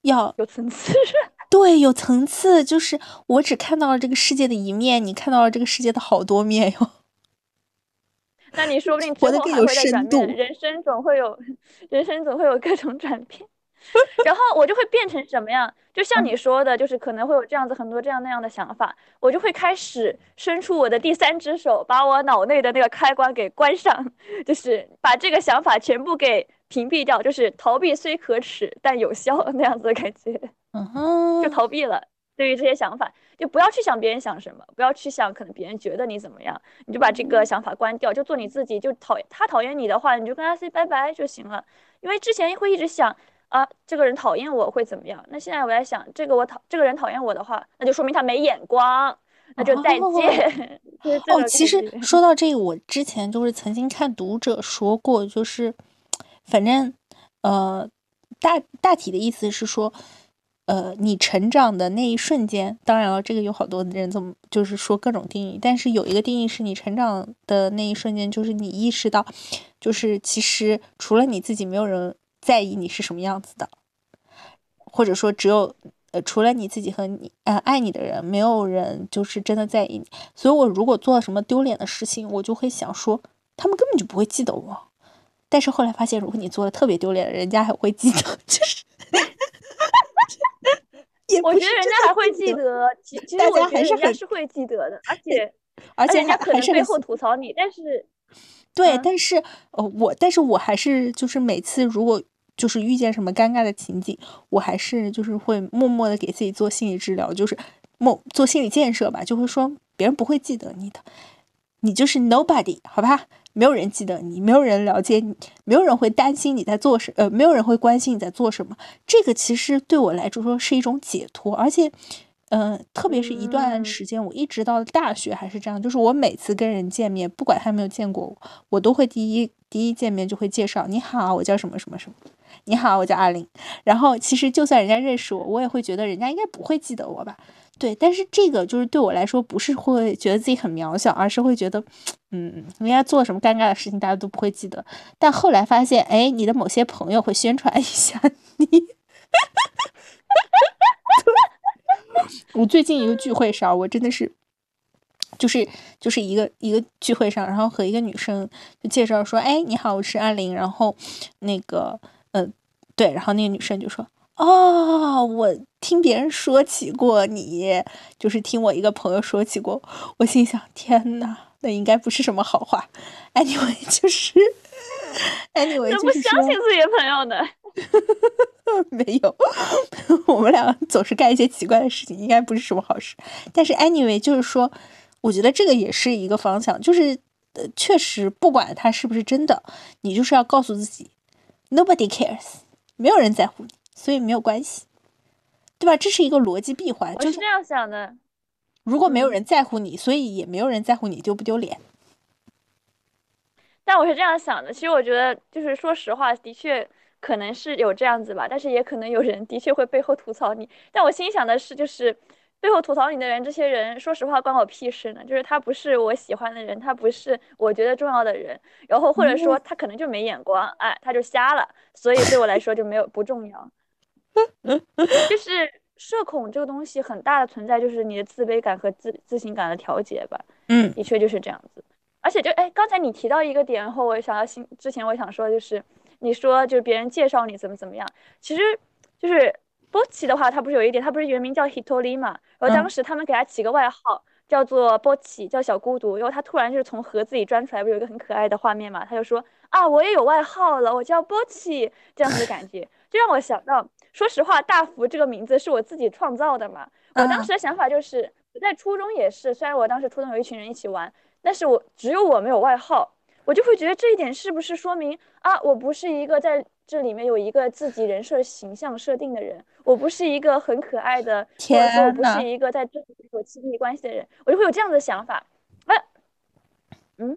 要有层次，对，有层次。就是我只看到了这个世界的一面，你看到了这个世界的好多面哟。那你说不定 活得更有深度。人生总会有，人生总会有各种转变。然后我就会变成什么样？就像你说的，就是可能会有这样子很多这样那样的想法，我就会开始伸出我的第三只手，把我脑内的那个开关给关上，就是把这个想法全部给。屏蔽掉，就是逃避虽可耻但有效那样子的感觉，嗯哼，就逃避了。对于这些想法，就不要去想别人想什么，不要去想可能别人觉得你怎么样，你就把这个想法关掉，就做你自己。就讨他讨厌你的话，你就跟他 say 拜拜就行了。因为之前会一直想啊，这个人讨厌我会怎么样？那现在我在想，这个我讨这个人讨厌我的话，那就说明他没眼光，那就再见。哦，其实 说到这个，我之前就是曾经看读者说过，就是。反正，呃，大大体的意思是说，呃，你成长的那一瞬间，当然了，这个有好多人这么就是说各种定义，但是有一个定义是你成长的那一瞬间，就是你意识到，就是其实除了你自己，没有人在意你是什么样子的，或者说只有呃，除了你自己和你呃爱你的人，没有人就是真的在意你。所以我如果做了什么丢脸的事情，我就会想说，他们根本就不会记得我。但是后来发现，如果你做的特别丢脸，人家还会记得，就是，我觉得人家还会记得，其实 我觉得人家是会记得的，而 且而且人家可能背后吐槽你，但是对，但是呃，我但是我还是就是每次如果就是遇见什么尴尬的情景，我还是就是会默默的给自己做心理治疗，就是默做心理建设吧，就会说别人不会记得你的，你就是 nobody，好吧。没有人记得你，没有人了解你，没有人会担心你在做什，呃，没有人会关心你在做什么。这个其实对我来说是一种解脱，而且，嗯，特别是一段时间，我一直到大学还是这样，就是我每次跟人见面，不管他有没有见过我，我都会第一第一见面就会介绍，你好，我叫什么什么什么，你好，我叫阿玲。然后其实就算人家认识我，我也会觉得人家应该不会记得我吧。对，但是这个就是对我来说，不是会觉得自己很渺小，而是会觉得，嗯，人家做什么尴尬的事情，大家都不会记得。但后来发现，哎，你的某些朋友会宣传一下你。我最近一个聚会上，我真的是，就是就是一个一个聚会上，然后和一个女生就介绍说，哎，你好，我是阿玲，然后那个，呃，对，然后那个女生就说，哦，我听别人说起过你，就是听我一个朋友说起过，我心想，天呐，那应该不是什么好话。Anyway，就是 Anyway，怎么相信自己的朋友呢？没有，我们俩总是干一些奇怪的事情，应该不是什么好事。但是 anyway，就是说，我觉得这个也是一个方向，就是呃，确实不管它是不是真的，你就是要告诉自己，nobody cares，没有人在乎你，所以没有关系，对吧？这是一个逻辑闭环。我是这样想的。如果没有人在乎你，所以也没有人在乎你丢不丢脸。但我是这样想的，其实我觉得，就是说实话，的确。可能是有这样子吧，但是也可能有人的确会背后吐槽你。但我心想的是，就是背后吐槽你的人，这些人说实话关我屁事呢。就是他不是我喜欢的人，他不是我觉得重要的人，然后或者说他可能就没眼光，哎，他就瞎了，所以对我来说就没有不重要。就是社恐这个东西很大的存在，就是你的自卑感和自自信感的调节吧。嗯，的确就是这样子。而且就哎，刚才你提到一个点后，我想到新之前我想说的就是。你说就是别人介绍你怎么怎么样，其实就是波奇的话，他不是有一点，他不是原名叫 Hitori 嘛？然后当时他们给他起个外号叫做波奇，叫小孤独。然后他突然就是从盒子里钻出来，不是有一个很可爱的画面嘛？他就说啊，我也有外号了，我叫波奇，这样子的感觉，就让我想到，说实话，大福这个名字是我自己创造的嘛？我当时的想法就是，我在初中也是，虽然我当时初中有一群人一起玩，但是我只有我没有外号。我就会觉得这一点是不是说明啊，我不是一个在这里面有一个自己人设形象设定的人，我不是一个很可爱的，或者说我不是一个在这里有亲密关系的人，我就会有这样的想法。哎，嗯，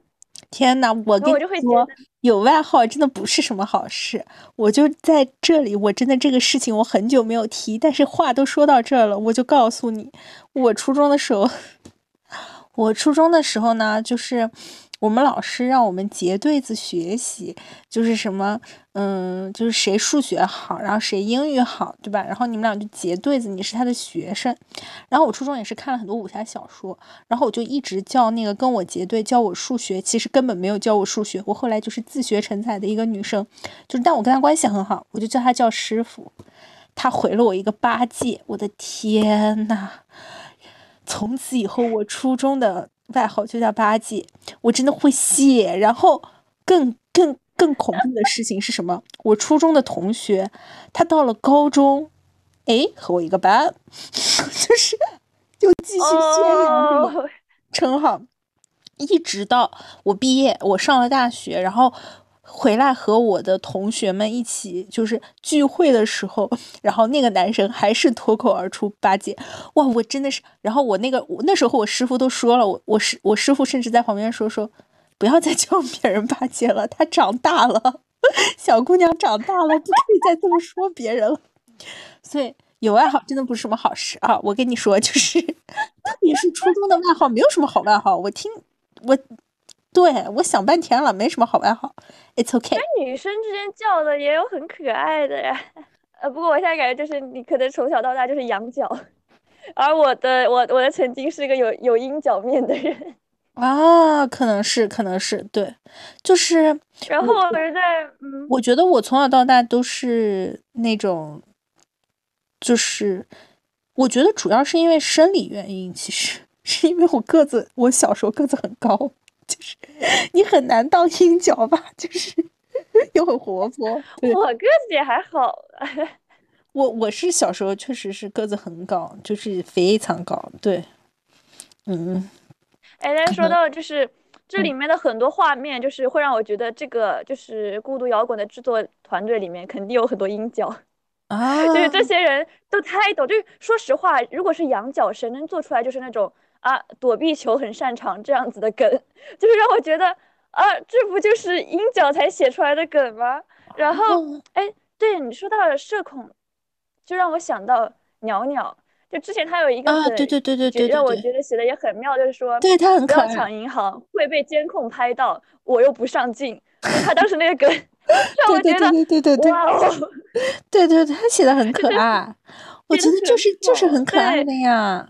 天呐，我跟你说，有外号真的不是什么好事。我就在这里，我真的这个事情我很久没有提，但是话都说到这儿了，我就告诉你，我初中的时候，我初中的时候呢，就是。我们老师让我们结对子学习，就是什么，嗯，就是谁数学好，然后谁英语好，对吧？然后你们俩就结对子，你是他的学生。然后我初中也是看了很多武侠小说，然后我就一直叫那个跟我结对教我数学，其实根本没有教我数学。我后来就是自学成才的一个女生，就是但我跟她关系很好，我就叫她叫师傅。她回了我一个八戒，我的天呐！从此以后，我初中的。外号就叫八戒，我真的会谢。然后更更更恐怖的事情是什么？我初中的同学，他到了高中，哎，和我一个班，就是又继续宣扬这个称号，一直到我毕业，我上了大学，然后。回来和我的同学们一起就是聚会的时候，然后那个男生还是脱口而出八戒，哇，我真的是，然后我那个那时候我师傅都说了，我我师我师傅甚至在旁边说说，不要再叫别人八戒了，他长大了，小姑娘长大了，不可以再这么说别人了。所以有外号真的不是什么好事啊！我跟你说，就是 特别是初中的外号没有什么好外号，我听我。对，我想半天了，没什么好外号，It's okay。那女生之间叫的也有很可爱的呀，呃，不过我现在感觉就是你可能从小到大就是羊角，而我的我我的曾经是一个有有鹰角面的人 啊，可能是可能是对，就是。然后我是在，嗯，我觉得我从小到大都是那种，就是我觉得主要是因为生理原因，其实是因为我个子，我小时候个子很高。就是你很难当鹰角吧，就是又很活泼。我个子也还好。我我是小时候确实是个子很高，就是非常高。对，嗯。哎，但说到就是这里面的很多画面，就是会让我觉得这个就是孤独摇滚的制作团队里面肯定有很多鹰角。啊，就是这些人都太懂。就是说实话，如果是羊角神能做出来，就是那种啊躲避球很擅长这样子的梗，就是让我觉得啊，这不就是鹰角才写出来的梗吗？然后哎，对你说到了社恐，就让我想到鸟鸟。就之前他有一个啊，对对对对对，让我觉得写的也很妙，就是说对他很可爱。抢银行会被监控拍到，我又不上镜。他当时那个梗 让我觉得对对对对哇哦，对对，他写的很可爱。我觉得就是就是很可爱的呀，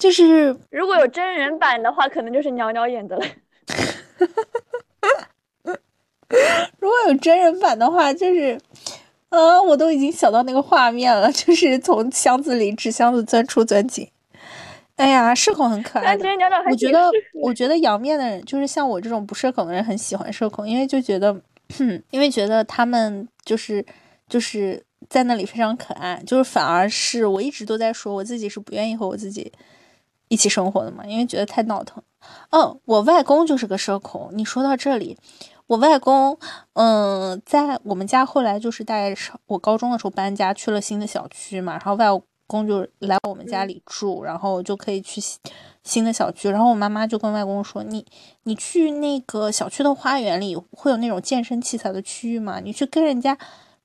就是如果有真人版的话，可能就是鸟鸟演的了。如果有真人版的话，就是。啊，我都已经想到那个画面了，就是从箱子里纸箱子钻出钻进。哎呀，社恐很可爱。我觉得，我觉得阳面的人，就是像我这种不社恐的人，很喜欢社恐，因为就觉得，因为觉得他们就是就是在那里非常可爱，就是反而是我一直都在说我自己是不愿意和我自己一起生活的嘛，因为觉得太闹腾。嗯，我外公就是个社恐。你说到这里。我外公，嗯，在我们家后来就是大概是我高中的时候搬家去了新的小区嘛，然后外公就来我们家里住，然后就可以去新的小区，然后我妈妈就跟外公说：“你你去那个小区的花园里会有那种健身器材的区域嘛，你去跟人家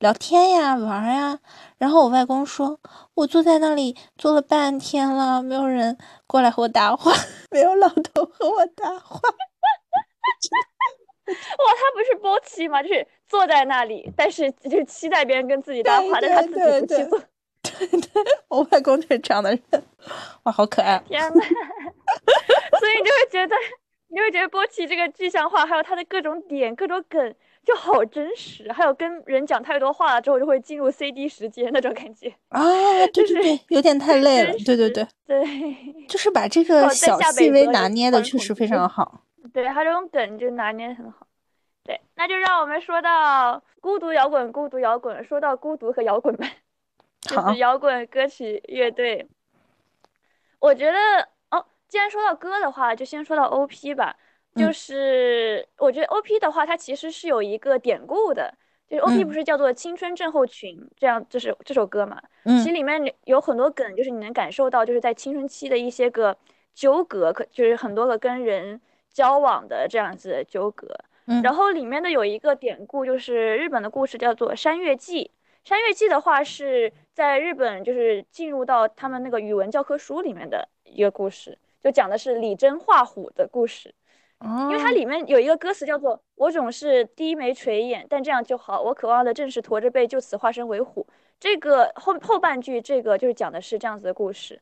聊天呀、玩呀。”然后我外公说：“我坐在那里坐了半天了，没有人过来和我搭话，没有老头和我搭话。”哇，他不是波奇吗？就是坐在那里，但是就是期待别人跟自己搭话，但他自己不去做。对对，我外公就是这样的人，哇，好可爱！天呐，所以你就会觉得，你会觉得波奇这个具象化，还有他的各种点、各种梗，就好真实。还有跟人讲太多话了之后，就会进入 CD 时间那种感觉啊，对对对，有点太累了。对对对对，就是把这个小细微拿捏的确实非常好。对他这种梗就拿捏很好，对，那就让我们说到孤独摇滚，孤独摇滚，说到孤独和摇滚吧，就是摇滚歌曲乐队。我觉得哦，既然说到歌的话，就先说到 OP 吧。就是我觉得 OP 的话，它其实是有一个典故的，就是 OP 不是叫做青春症候群这样，就是这首歌嘛。嗯。其实里面有很多梗，就是你能感受到，就是在青春期的一些个纠葛，可就是很多个跟人。交往的这样子的纠葛，然后里面的有一个典故，就是日本的故事，叫做《山月记》。《山月记》的话是在日本，就是进入到他们那个语文教科书里面的一个故事，就讲的是李真画虎的故事。因为它里面有一个歌词叫做“我总是低眉垂眼，但这样就好。我渴望的正是驼着背，就此化身为虎。”这个后后半句，这个就是讲的是这样子的故事。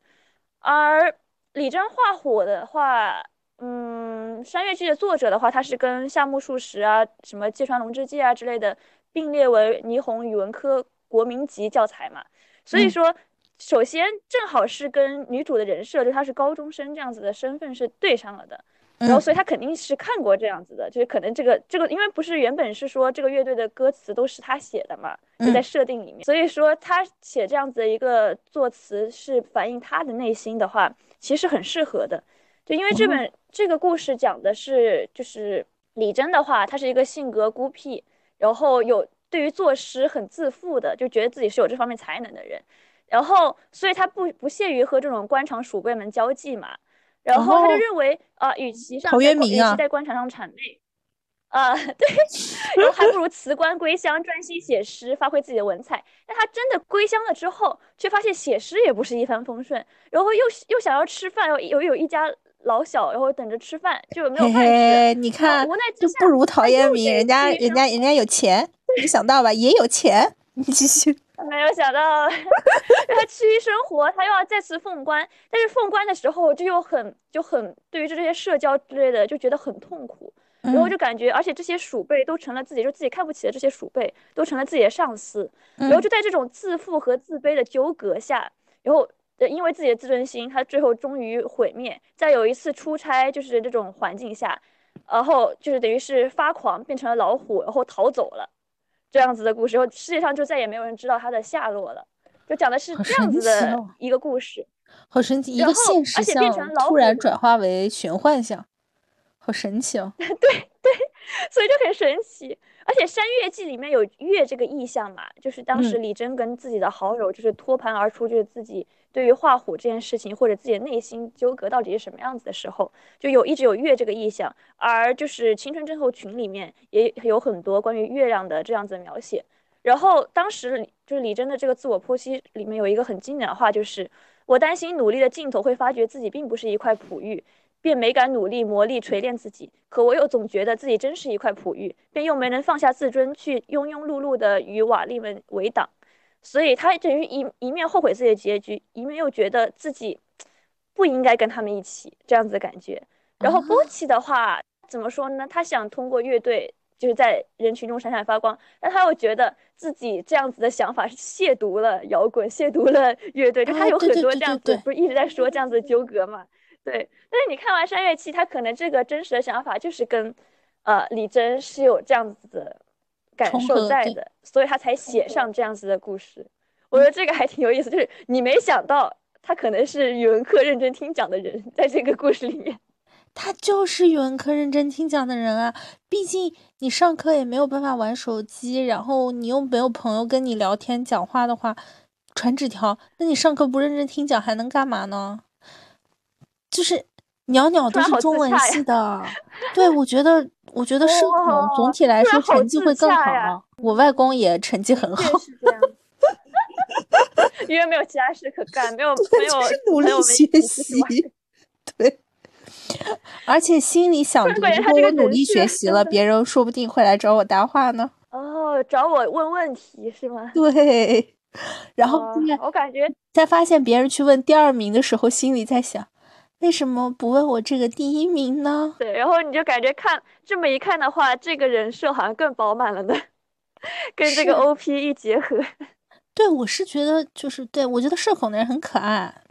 而李真画虎的话。嗯，山月记的作者的话，他是跟夏目漱石啊、什么芥川龙之介啊之类的并列为霓虹语文科国民级教材嘛。所以说，首先正好是跟女主的人设，就她是高中生这样子的身份是对上了的。然后，所以他肯定是看过这样子的，就是可能这个这个，因为不是原本是说这个乐队的歌词都是他写的嘛，就在设定里面。所以说他写这样子的一个作词是反映他的内心的话，其实很适合的。就因为这本这个故事讲的是，就是李真的话，他是一个性格孤僻，然后有对于作诗很自负的，就觉得自己是有这方面才能的人，然后所以他不不屑于和这种官场鼠辈们交际嘛，然后他就认为啊，与其上与其在官场上谄媚，啊 对，然后还不如辞官归乡，专心写诗，发挥自己的文采。但他真的归乡了之后，却发现写诗也不是一帆风顺，然后又又想要吃饭，又有有一家。老小，然后等着吃饭，就没有饭吃。你看，无奈就不如陶渊明，人家人家人家有钱，没想到吧？也有钱，你继续。没有想到，他趋于生活，他又要再次奉官，但是奉官的时候就又很就很对于这些社交之类的就觉得很痛苦，然后就感觉，而且这些鼠辈都成了自己就自己看不起的这些鼠辈都成了自己的上司，然后就在这种自负和自卑的纠葛下，然后。因为自己的自尊心，他最后终于毁灭。在有一次出差，就是这种环境下，然后就是等于是发狂，变成了老虎，然后逃走了，这样子的故事。然后世界上就再也没有人知道他的下落了。就讲的是这样子的一个故事，好神奇！一个现实像突然转化为玄幻像，好神奇哦！对对，所以就很神奇。而且《山月记》里面有月这个意象嘛，就是当时李珍跟自己的好友就是托盘而出，就是自己对于画虎这件事情或者自己的内心纠葛到底是什么样子的时候，就有一直有月这个意象。而就是《青春症候群》里面也有很多关于月亮的这样子的描写。然后当时就是李珍的这个自我剖析里面有一个很经典的话，就是我担心努力的尽头会发觉自己并不是一块璞玉。便没敢努力磨砺锤炼自己，可我又总觉得自己真是一块璞玉，便又没能放下自尊去庸庸碌碌的与瓦砾们为党，所以他等于一一面后悔自己的结局，一面又觉得自己不应该跟他们一起这样子的感觉。然后波奇的话怎么说呢？他想通过乐队就是在人群中闪闪发光，但他又觉得自己这样子的想法是亵渎了摇滚，亵渎了乐队，就他有很多这样子，不是一直在说这样子的纠葛嘛？对，但是你看完《山月七》，他可能这个真实的想法就是跟，呃，李真是有这样子的感受在的，所以他才写上这样子的故事。我觉得这个还挺有意思，就是你没想到他可能是语文课认真听讲的人，在这个故事里面，他就是语文课认真听讲的人啊。毕竟你上课也没有办法玩手机，然后你又没有朋友跟你聊天讲话的话，传纸条，那你上课不认真听讲还能干嘛呢？就是袅袅都是中文系的，对我觉得，我觉得社恐总体来说成绩会更好。我外公也成绩很好，因为没有其他事可干，没有没有努力学习，对。而且心里想着，如果我努力学习了，别人说不定会来找我搭话呢。哦，找我问问题是吗？对。然后我感觉在发现别人去问第二名的时候，心里在想。为什么不问我这个第一名呢？对，然后你就感觉看这么一看的话，这个人设好像更饱满了呢，跟这个 O P 一结合。对，我是觉得就是对我觉得社恐的人很可爱，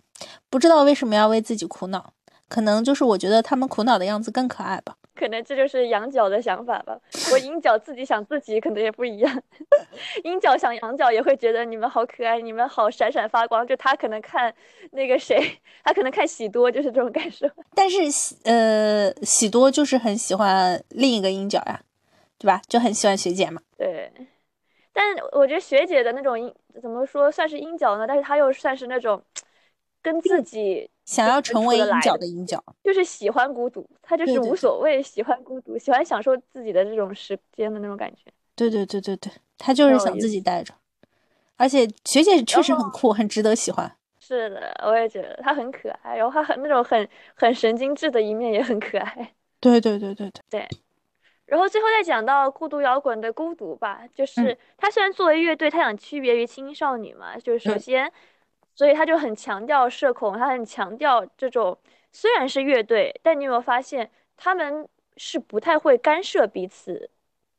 不知道为什么要为自己苦恼，可能就是我觉得他们苦恼的样子更可爱吧。可能这就是羊角的想法吧。我鹰角自己想自己可能也不一样。鹰角想羊角也会觉得你们好可爱，你们好闪闪发光。就他可能看那个谁，他可能看喜多就是这种感受。但是喜呃喜多就是很喜欢另一个鹰角呀，对吧？就很喜欢学姐嘛。对。但我觉得学姐的那种鹰怎么说算是鹰角呢？但是他又算是那种跟自己。想要成为鹰角的鹰角，就是喜欢孤独，他就是无所谓，喜欢孤独，喜欢享受自己的这种时间的那种感觉。对对对对对，他就是想自己待着。而且学姐确实很酷，很值得喜欢。是的，我也觉得他很可爱，然后他很那种很很神经质的一面也很可爱。对对对对对对。然后最后再讲到孤独摇滚的孤独吧，就是他虽然作为乐队，他想区别于青少女嘛，就是首先。所以他就很强调社恐，他很强调这种虽然是乐队，但你有没有发现他们是不太会干涉彼此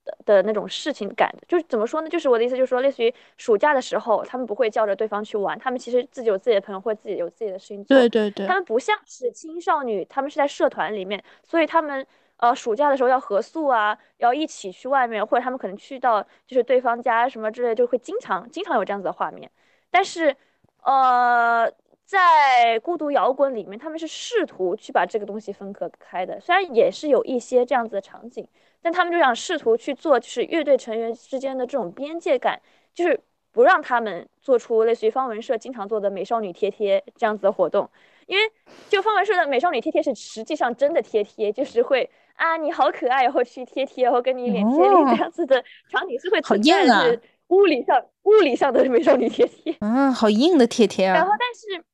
的的那种事情感的？就是怎么说呢？就是我的意思，就是说，类似于暑假的时候，他们不会叫着对方去玩，他们其实自己有自己的朋友，或自己有自己的事情做。对对对。他们不像是青少女，他们是在社团里面，所以他们呃暑假的时候要合宿啊，要一起去外面，或者他们可能去到就是对方家什么之类，就会经常经常有这样子的画面，但是。呃，在孤独摇滚里面，他们是试图去把这个东西分割开的，虽然也是有一些这样子的场景，但他们就想试图去做，就是乐队成员之间的这种边界感，就是不让他们做出类似于方文社经常做的美少女贴贴这样子的活动，因为就方文社的美少女贴贴是实际上真的贴贴，就是会啊你好可爱，然后去贴贴，然后跟你脸贴脸这样子的场景是会存在的。物理上，物理上的美少女贴贴，嗯，好硬的贴贴啊。然后，但是，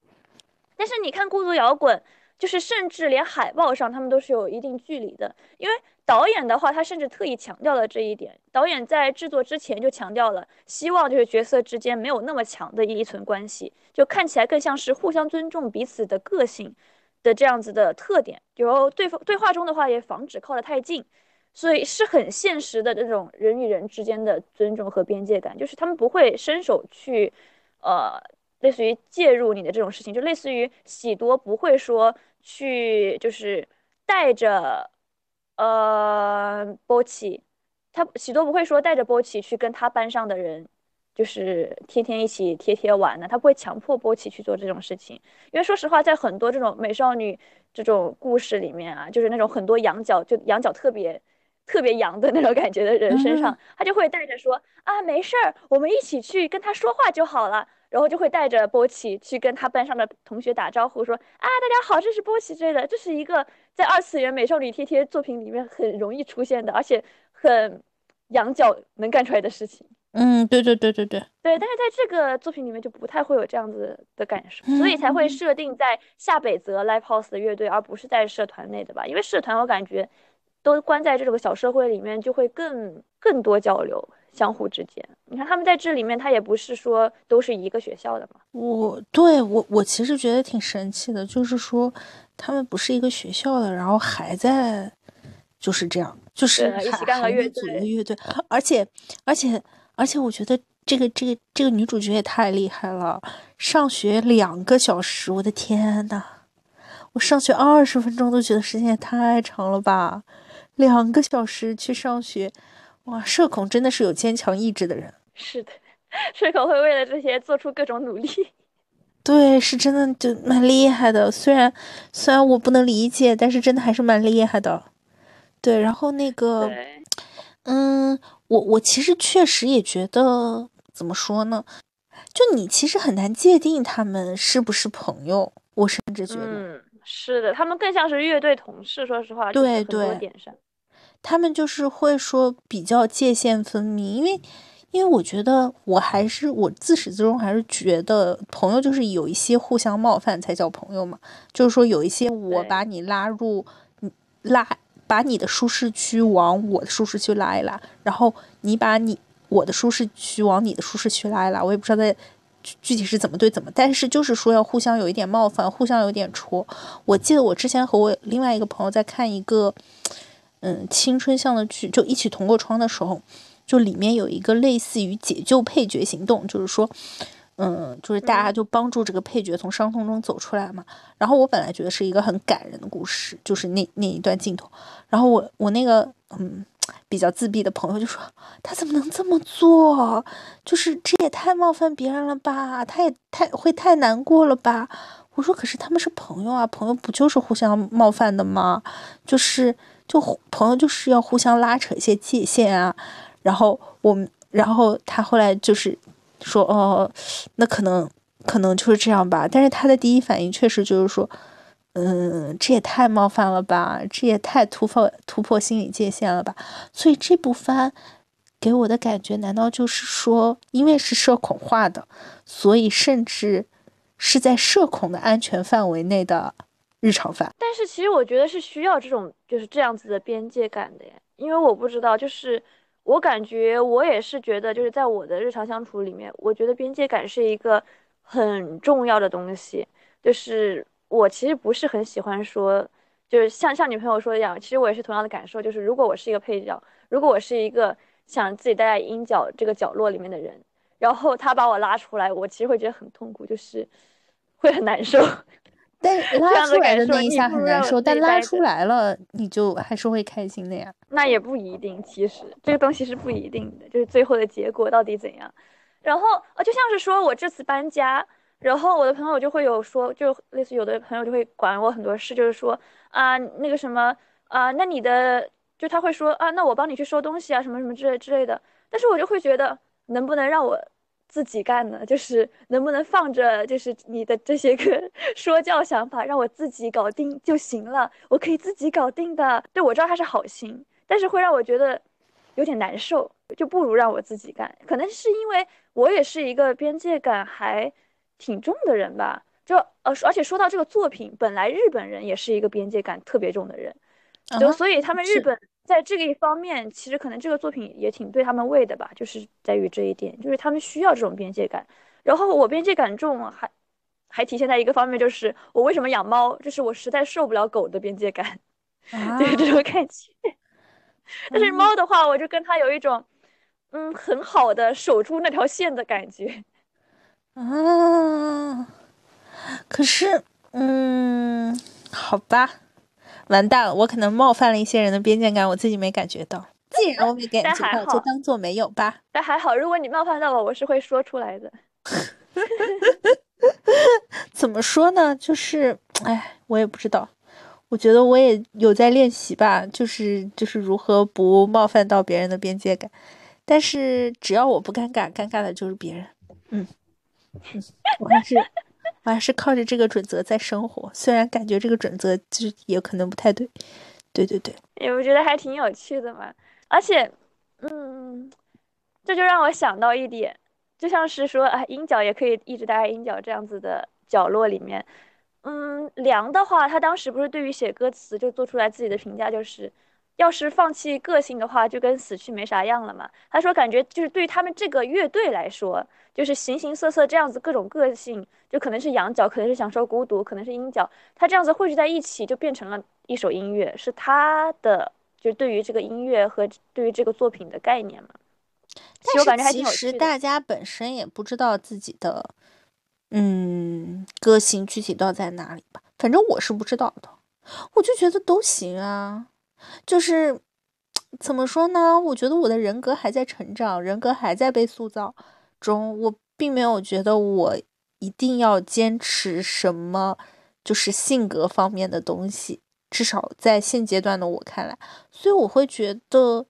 但是你看孤独摇滚，就是甚至连海报上他们都是有一定距离的。因为导演的话，他甚至特意强调了这一点。导演在制作之前就强调了，希望就是角色之间没有那么强的依存关系，就看起来更像是互相尊重彼此的个性的这样子的特点。然后对方对话中的话，也防止靠得太近。所以是很现实的这种人与人之间的尊重和边界感，就是他们不会伸手去，呃，类似于介入你的这种事情，就类似于喜多不会说去就是带着，呃，波奇，他喜多不会说带着波奇去跟他班上的人。就是天天一起贴贴玩的，他不会强迫波奇去做这种事情。因为说实话，在很多这种美少女这种故事里面啊，就是那种很多羊角就羊角特别特别阳的那种感觉的人身上，他就会带着说啊，没事儿，我们一起去跟他说话就好了。然后就会带着波奇去跟他班上的同学打招呼，说啊，大家好，这是波奇之类的。这是一个在二次元美少女贴贴作品里面很容易出现的，而且很羊角能干出来的事情。嗯，对对对对对对。但是在这个作品里面就不太会有这样子的感受，所以才会设定在下北泽 Live House 的乐队，而不是在社团内的吧？因为社团我感觉都关在这种小社会里面，就会更更多交流。相互之间，你看他们在这里面，他也不是说都是一个学校的嘛。我对我我其实觉得挺神奇的，就是说他们不是一个学校的，然后还在就是这样，就是一起干个乐队，乐队。而且而且而且，我觉得这个这个这个女主角也太厉害了，上学两个小时，我的天呐，我上学二十分钟都觉得时间也太长了吧，两个小时去上学。哇，社恐真的是有坚强意志的人。是的，社恐会为了这些做出各种努力。对，是真的就蛮厉害的。虽然虽然我不能理解，但是真的还是蛮厉害的。对，然后那个，嗯，我我其实确实也觉得，怎么说呢？就你其实很难界定他们是不是朋友。我甚至觉得，嗯，是的，他们更像是乐队同事。说实话，对对。他们就是会说比较界限分明，因为，因为我觉得我还是我自始至终还是觉得朋友就是有一些互相冒犯才叫朋友嘛，就是说有一些我把你拉入，拉把你的舒适区往我的舒适区拉一拉，然后你把你我的舒适区往你的舒适区拉一拉，我也不知道在具体是怎么对怎么，但是就是说要互相有一点冒犯，互相有点戳。我记得我之前和我另外一个朋友在看一个。嗯，青春向的剧就一起同过窗的时候，就里面有一个类似于解救配角行动，就是说，嗯，就是大家就帮助这个配角从伤痛中走出来嘛。然后我本来觉得是一个很感人的故事，就是那那一段镜头。然后我我那个嗯比较自闭的朋友就说，他怎么能这么做？就是这也太冒犯别人了吧？他也太会太难过了吧？我说可是他们是朋友啊，朋友不就是互相冒犯的吗？就是。就朋友就是要互相拉扯一些界限啊，然后我们，然后他后来就是说，哦，那可能可能就是这样吧。但是他的第一反应确实就是说，嗯，这也太冒犯了吧，这也太突破突破心理界限了吧。所以这部番给我的感觉，难道就是说，因为是社恐化的，所以甚至是在社恐的安全范围内的。日常饭，但是其实我觉得是需要这种就是这样子的边界感的呀，因为我不知道，就是我感觉我也是觉得，就是在我的日常相处里面，我觉得边界感是一个很重要的东西。就是我其实不是很喜欢说，就是像像女朋友说的一样，其实我也是同样的感受，就是如果我是一个配角，如果我是一个想自己待在阴角这个角落里面的人，然后他把我拉出来，我其实会觉得很痛苦，就是会很难受。但拉出来的那一下很难受，但拉出来了，你就还是会开心的呀。那也不一定，其实这个东西是不一定的，就是最后的结果到底怎样。然后呃，就像是说我这次搬家，然后我的朋友就会有说，就类似有的朋友就会管我很多事，就是说啊那个什么啊，那你的就他会说啊，那我帮你去收东西啊，什么什么之类之类的。但是我就会觉得，能不能让我。自己干呢，就是能不能放着，就是你的这些个 说教想法，让我自己搞定就行了。我可以自己搞定的。对，我知道他是好心，但是会让我觉得有点难受，就不如让我自己干。可能是因为我也是一个边界感还挺重的人吧。就呃，而且说到这个作品，本来日本人也是一个边界感特别重的人，就所以他们日本。在这个一方面，其实可能这个作品也挺对他们胃的吧，就是在于这一点，就是他们需要这种边界感。然后我边界感重，还还体现在一个方面，就是我为什么养猫，就是我实在受不了狗的边界感，就是这种感觉。但是猫的话，我就跟它有一种，嗯，很好的守住那条线的感觉。啊，可是，嗯，好吧。完蛋了，我可能冒犯了一些人的边界感，我自己没感觉到。既然我没给你机会，就当做没有吧。但还好，如果你冒犯到我，我是会说出来的。怎么说呢？就是，哎，我也不知道。我觉得我也有在练习吧，就是就是如何不冒犯到别人的边界感。但是只要我不尴尬，尴尬的就是别人。嗯嗯，我还是还是靠着这个准则在生活，虽然感觉这个准则就是也可能不太对。对对对，因为我觉得还挺有趣的嘛。而且，嗯，这就让我想到一点。就像是说，啊，鹰角也可以一直待在鹰角这样子的角落里面。嗯，梁的话，他当时不是对于写歌词就做出来自己的评价，就是要是放弃个性的话，就跟死去没啥样了嘛。他说，感觉就是对于他们这个乐队来说，就是形形色色这样子各种个性，就可能是羊角，可能是享受孤独，可能是鹰角，他这样子汇聚在一起，就变成了一首音乐，是他的就对于这个音乐和对于这个作品的概念嘛。但是其实大家本身也不知道自己的，嗯，个性具体到在哪里吧。反正我是不知道的，我就觉得都行啊。就是怎么说呢？我觉得我的人格还在成长，人格还在被塑造中。我并没有觉得我一定要坚持什么，就是性格方面的东西。至少在现阶段的我看来，所以我会觉得。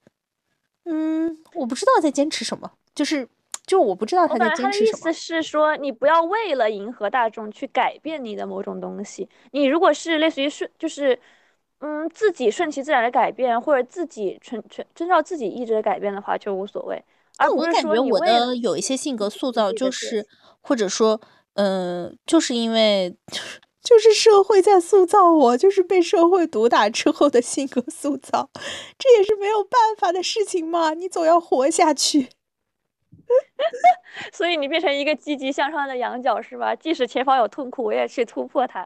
嗯，我不知道在坚持什么，就是，就我不知道他在坚持什么。他的意思是说，你不要为了迎合大众去改变你的某种东西。你如果是类似于顺，就是，嗯，自己顺其自然的改变，或者自己纯纯遵照自己意志的改变的话，就无所谓。而我感觉我的有一些性格塑造，就是，或者说，嗯，就是因为。就是社会在塑造我，就是被社会毒打之后的性格塑造，这也是没有办法的事情嘛。你总要活下去，所以你变成一个积极向上的羊角是吧？即使前方有痛苦，我也去突破它。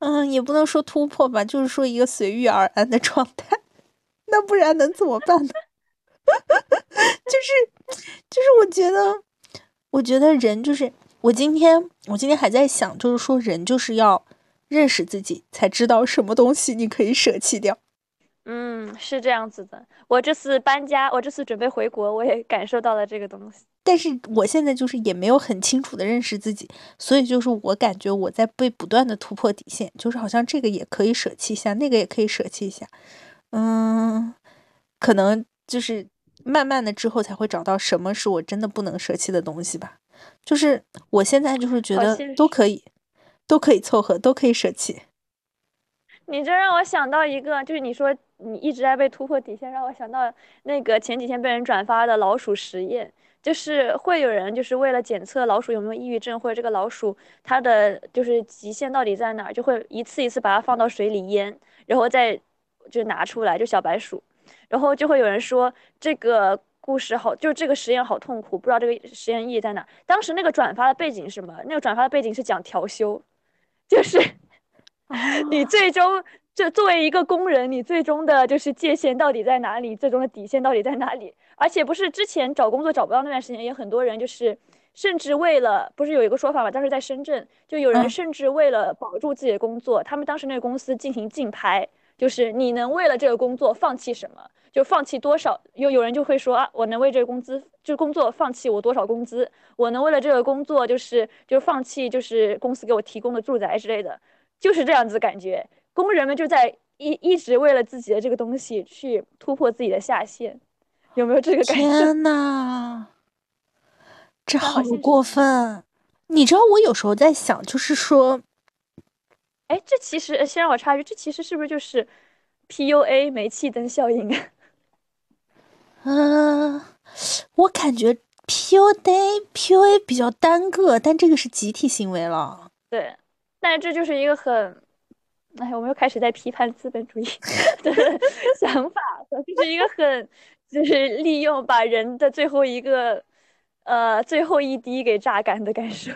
嗯，也不能说突破吧，就是说一个随遇而安的状态。那不然能怎么办呢？就是，就是我觉得，我觉得人就是。我今天，我今天还在想，就是说，人就是要认识自己，才知道什么东西你可以舍弃掉。嗯，是这样子的。我这次搬家，我这次准备回国，我也感受到了这个东西。但是我现在就是也没有很清楚的认识自己，所以就是我感觉我在被不断的突破底线，就是好像这个也可以舍弃一下，那个也可以舍弃一下。嗯，可能就是慢慢的之后才会找到什么是我真的不能舍弃的东西吧。就是我现在就是觉得都可以，都可以凑合，都可以舍弃。你这让我想到一个，就是你说你一直在被突破底线，让我想到那个前几天被人转发的老鼠实验，就是会有人就是为了检测老鼠有没有抑郁症，或者这个老鼠它的就是极限到底在哪儿，就会一次一次把它放到水里淹，然后再就拿出来，就小白鼠，然后就会有人说这个。故事好，就这个实验好痛苦，不知道这个实验意义在哪。当时那个转发的背景是什么？那个转发的背景是讲调休，就是你最终就作为一个工人，你最终的就是界限到底在哪里？最终的底线到底在哪里？而且不是之前找工作找不到那段时间，也很多人就是甚至为了不是有一个说法嘛？当时在深圳，就有人甚至为了保住自己的工作，他们当时那个公司进行竞拍，就是你能为了这个工作放弃什么？就放弃多少？有有人就会说啊，我能为这个工资，就工作放弃我多少工资？我能为了这个工作，就是就放弃，就是公司给我提供的住宅之类的，就是这样子感觉。工人们就在一一直为了自己的这个东西去突破自己的下限，有没有这个感觉？天呐，这好过分！你知道我有时候在想，就是说，哎，这其实先让我插一句，这其实是不是就是？PUA 煤气灯效应啊，嗯，我感觉 PUA PUA 比较单个，但这个是集体行为了。对，但是这就是一个很，哎，我们又开始在批判资本主义的 想法，就是一个很，就是利用把人的最后一个，呃，最后一滴给榨干的感受。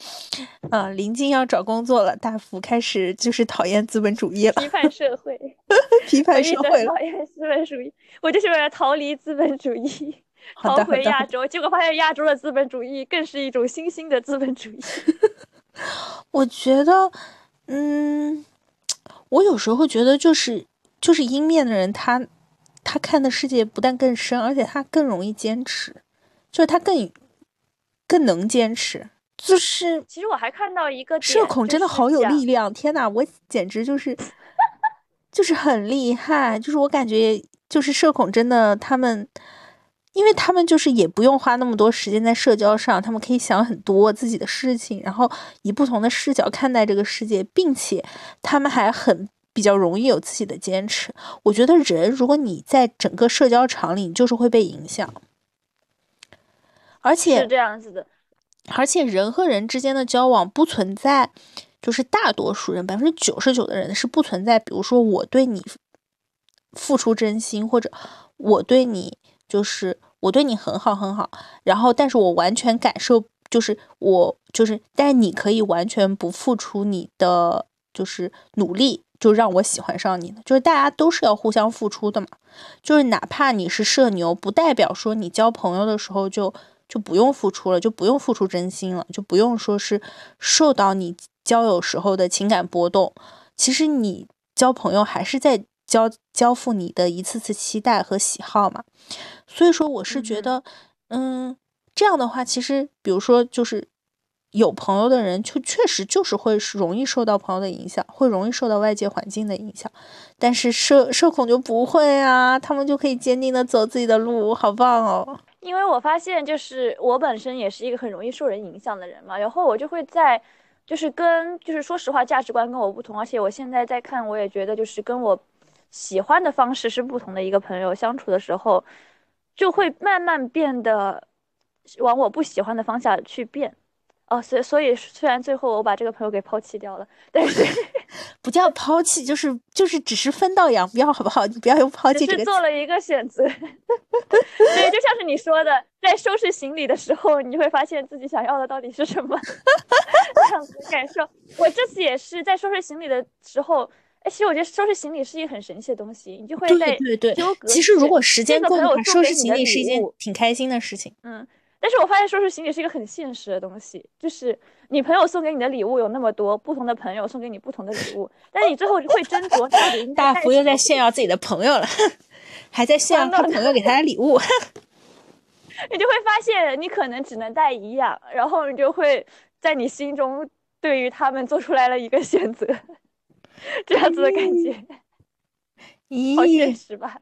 啊，临近要找工作了，大福开始就是讨厌资本主义了，批判社会，批判社会了，讨厌资本主义。我就是为了逃离资本主义，逃回亚洲，结果发现亚洲的资本主义更是一种新兴的资本主义。我觉得，嗯，我有时候会觉得，就是就是阴面的人，他他看的世界不但更深，而且他更容易坚持，就是他更更能坚持。就是其实我还看到一个社恐真的好有力量，天呐，我简直就是就是很厉害，就是我感觉就是社恐真的他们。因为他们就是也不用花那么多时间在社交上，他们可以想很多自己的事情，然后以不同的视角看待这个世界，并且他们还很比较容易有自己的坚持。我觉得人，如果你在整个社交场里，你就是会被影响，而且是这样子的，而且人和人之间的交往不存在，就是大多数人百分之九十九的人是不存在，比如说我对你付出真心，或者我对你。就是我对你很好很好，然后但是我完全感受就是我就是，但你可以完全不付出你的就是努力，就让我喜欢上你的，就是大家都是要互相付出的嘛。就是哪怕你是社牛，不代表说你交朋友的时候就就不用付出了，就不用付出真心了，就不用说是受到你交友时候的情感波动。其实你交朋友还是在。交交付你的一次次期待和喜好嘛，所以说我是觉得，嗯，这样的话，其实比如说就是有朋友的人，就确实就是会容易受到朋友的影响，会容易受到外界环境的影响，但是社社恐就不会啊，他们就可以坚定的走自己的路，好棒哦！因为我发现，就是我本身也是一个很容易受人影响的人嘛，然后我就会在，就是跟就是说实话，价值观跟我不同，而且我现在在看，我也觉得就是跟我。喜欢的方式是不同的一个朋友相处的时候，就会慢慢变得往我不喜欢的方向去变。哦，所以所以虽然最后我把这个朋友给抛弃掉了，但是 不叫抛弃，就是就是只是分道扬镳，好不好？你不要用抛弃这个。做了一个选择。对，就像是你说的，在收拾行李的时候，你会发现自己想要的到底是什么，这样子感受。我这次也是在收拾行李的时候。哎，其实我觉得收拾行李是一个很神奇的东西，你就会在对对。其实如果时间够的话，收拾行李是一件挺开心的事情。嗯，但是我发现收拾行李是一个很现实的东西，就是你朋友送给你的礼物有那么多，不同的朋友送给你不同的礼物，但是你最后会斟酌到底。大福又在炫耀自己的朋友了，还在炫耀他朋友给他的礼物。你就会发现，你可能只能带一样，然后你就会在你心中对于他们做出来了一个选择。这样子的感觉，好现实吧？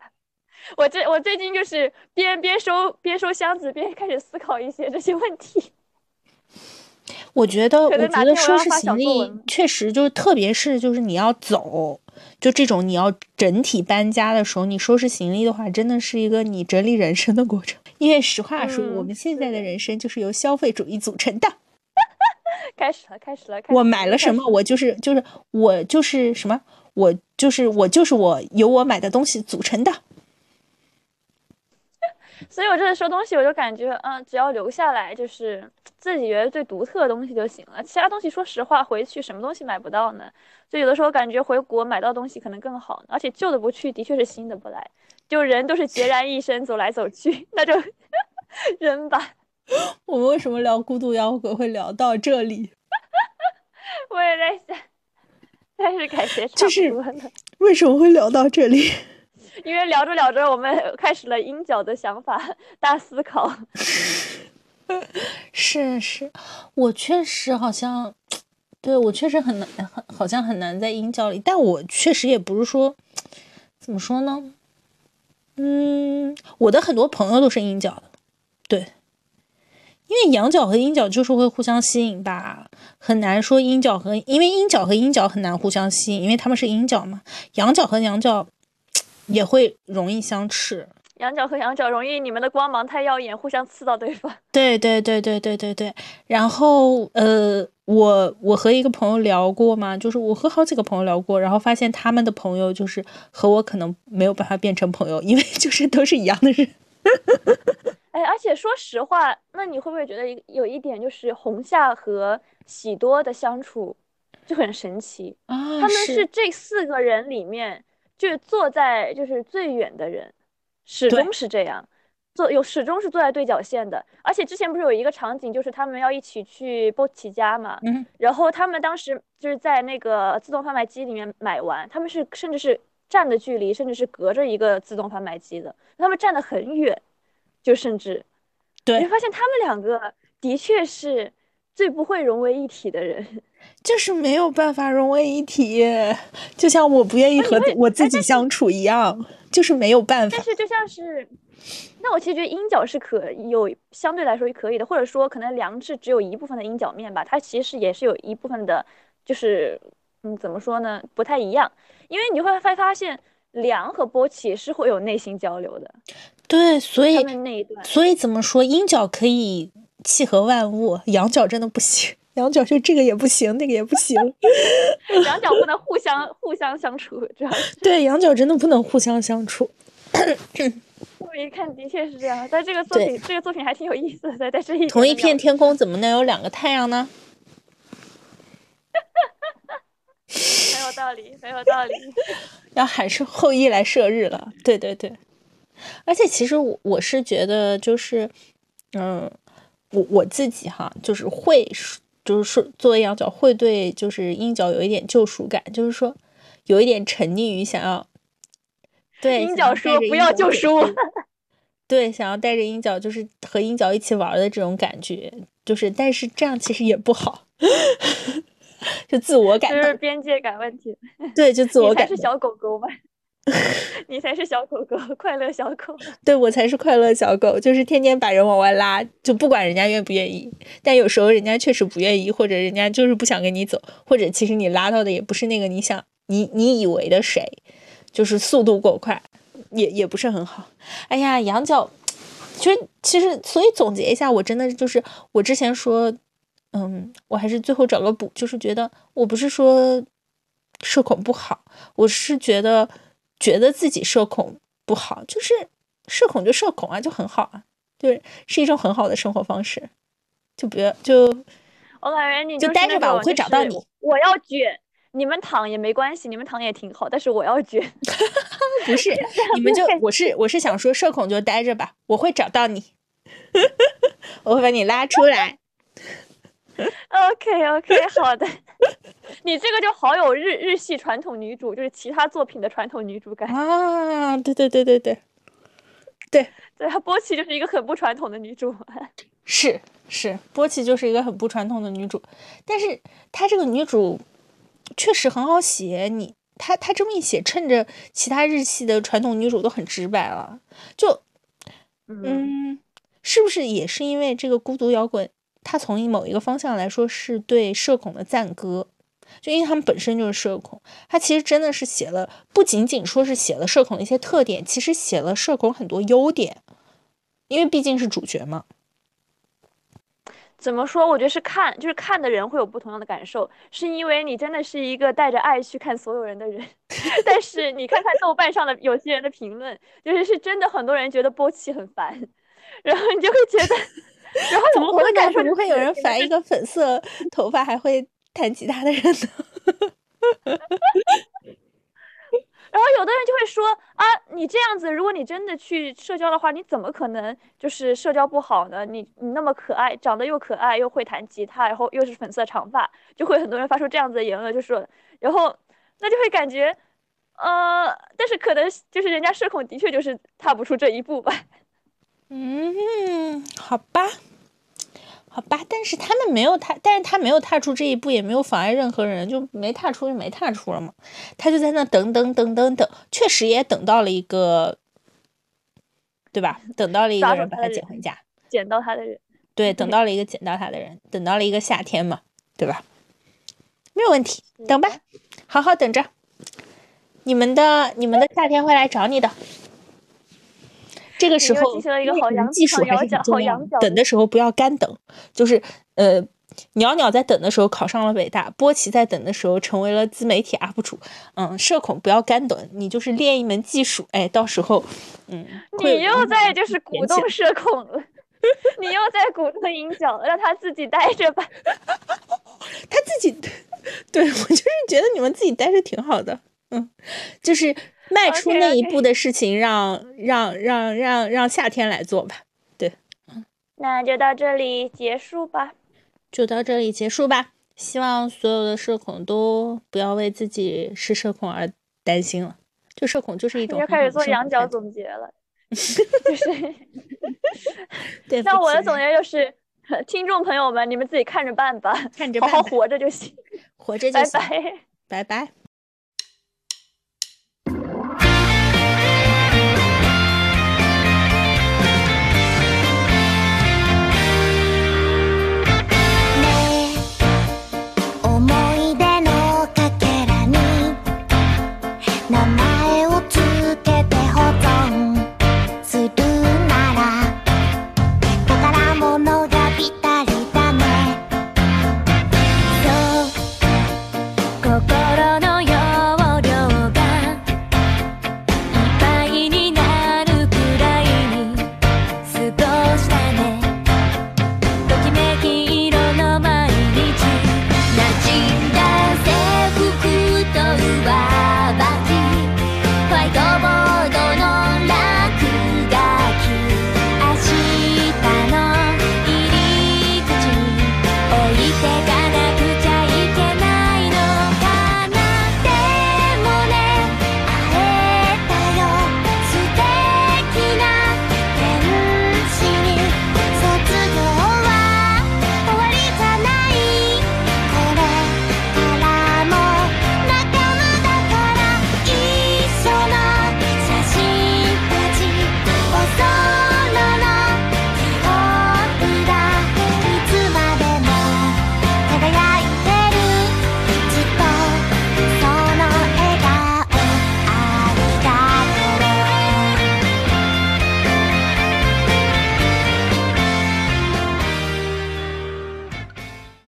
我这我最近就是边边收边收箱子，边开始思考一些这些问题。我觉得，我觉得收拾行李确实就是，特别是就是你要走，就这种你要整体搬家的时候，你收拾行李的话，真的是一个你整理人生的过程。因为实话说，我们现在的人生就是由消费主义组成的。开始了，开始了。我买了什么？我就是就是我就是什么？我就是我就是我由我买的东西组成的。所以我这次收东西，我就感觉，嗯，只要留下来就是自己觉得最独特的东西就行了。其他东西，说实话，回去什么东西买不到呢？就有的时候感觉回国买到东西可能更好。而且旧的不去，的确是新的不来。就人都是孑然一身走来走去，那就 扔吧。我们为什么聊孤独摇滚会聊到这里？我也在想，但是感觉差不多了。为什么会聊到这里？因为聊着聊着，我们开始了鹰角的想法 大思考。是是，我确实好像，对我确实很难，很好像很难在鹰角里。但我确实也不是说，怎么说呢？嗯，我的很多朋友都是鹰角的，对。因为阳角和阴角就是会互相吸引吧，很难说阴角和，因为阴角和阴角很难互相吸引，因为他们是阴角嘛。阳角和阳角也会容易相斥，阳角和阳角容易你们的光芒太耀眼，互相刺到对方。对对对对对对对。然后呃，我我和一个朋友聊过嘛，就是我和好几个朋友聊过，然后发现他们的朋友就是和我可能没有办法变成朋友，因为就是都是一样的人。哎，而且说实话，那你会不会觉得一有一点就是红夏和喜多的相处就很神奇啊？他们是这四个人里面就是坐在就是最远的人，始终是这样，坐有始终是坐在对角线的。而且之前不是有一个场景，就是他们要一起去波奇家嘛，嗯，然后他们当时就是在那个自动贩卖机里面买完，他们是甚至是站的距离甚至是隔着一个自动贩卖机的，他们站得很远，就甚至，对，你发现他们两个的确是最不会融为一体的人，就是没有办法融为一体，就像我不愿意和我自己相处一样，就是没有办法。但是就像是，那我其实觉得鹰角是可有相对来说可以的，或者说可能梁是只有一部分的鹰角面吧，它其实也是有一部分的，就是嗯怎么说呢，不太一样。因为你会发发现，梁和波奇是会有内心交流的。对，所以所以怎么说，阴角可以契合万物，阳角真的不行。羊角就这个也不行，那个也不行。羊角不能互相互相相处，主要是 对羊角真的不能互相相处。我一看的确是这样，但这个作品这个作品还挺有意思的，在这一同一片天空怎么能有两个太阳呢？很有道理，很有道理。要喊是后羿来射日了，对对对。而且其实我我是觉得，就是嗯，我我自己哈，就是会，就是说作为羊角会对就是鹰角有一点救赎感，就是说有一点沉溺于想要对鹰角说不要救赎我，对，想要带着鹰角就是和鹰角一起玩的这种感觉，就是但是这样其实也不好。就自我感，就是边界感问题。对，就自我感。是小狗狗吧？你才是小狗狗，快乐小狗。对我才是快乐小狗，就是天天把人往外拉，就不管人家愿不愿意。但有时候人家确实不愿意，或者人家就是不想跟你走，或者其实你拉到的也不是那个你想你你以为的谁，就是速度过快，也也不是很好。哎呀，羊角，其实其实，所以总结一下，我真的就是我之前说。嗯，我还是最后找个补，就是觉得我不是说社恐不好，我是觉得觉得自己社恐不好，就是社恐就社恐啊，就很好啊，对，是一种很好的生活方式，就不要就我感觉你就待着吧，我会找到你。我要卷，你们躺也没关系，你们躺也挺好，但是我要卷，不是 你们就我是我是想说社恐就待着吧，我会找到你，我会把你拉出来。OK OK，好的，你这个就好有日日系传统女主，就是其他作品的传统女主感啊！对对对对对，对对，波奇就是一个很不传统的女主，是是，波奇就是一个很不传统的女主，但是她这个女主确实很好写，你她她这么一写，趁着其他日系的传统女主都很直白了，就嗯，是不是也是因为这个孤独摇滚？他从某一个方向来说是对社恐的赞歌，就因为他们本身就是社恐，他其实真的是写了，不仅仅说是写了社恐的一些特点，其实写了社恐很多优点，因为毕竟是主角嘛。怎么说？我觉得是看，就是看的人会有不同样的感受，是因为你真的是一个带着爱去看所有人的人，但是你看看豆瓣上的有些人的评论，就是是真的很多人觉得波奇很烦，然后你就会觉得。然后怎么会感受不会有人烦一个粉色头发还会弹吉他的人呢？然后有的人就会说啊，你这样子，如果你真的去社交的话，你怎么可能就是社交不好呢？你你那么可爱，长得又可爱，又会弹吉他，然后又是粉色长发，就会很多人发出这样子的言论，就说，然后那就会感觉，呃，但是可能就是人家社恐的确就是踏不出这一步吧。嗯，好吧，好吧，但是他们没有踏，但是他没有踏出这一步，也没有妨碍任何人，就没踏出就没踏出了嘛。他就在那等等等等等，确实也等到了一个，对吧？等到了一个人把他捡回家，捡到他的人，对，等到了一个捡到他的人，等到了一个夏天嘛，对吧？没有问题，等吧，好好等着，你们的你们的夏天会来找你的。这个时候进行了一个好，技术还是很重要。等的时候不要干等，就是呃，袅袅在等的时候考上了北大，波奇在等的时候成为了自媒体 UP 主。嗯，社恐不要干等，你就是练一门技术，哎，到时候，嗯，你又在就是鼓动社恐了，你又在鼓动鹰角，让他自己待着吧。他自己，对我就是觉得你们自己待着挺好的，嗯，就是。迈出那一步的事情，让让让让让夏天来做吧。对，那就到这里结束吧。就到这里结束吧。希望所有的社恐都不要为自己是社恐而担心了。就社恐就是一 种要开始做羊羊角总结了，就是 对那我的总结就是，听众朋友们，你们自己看着办吧，看着好好活着就行，活着就行，拜拜，拜拜。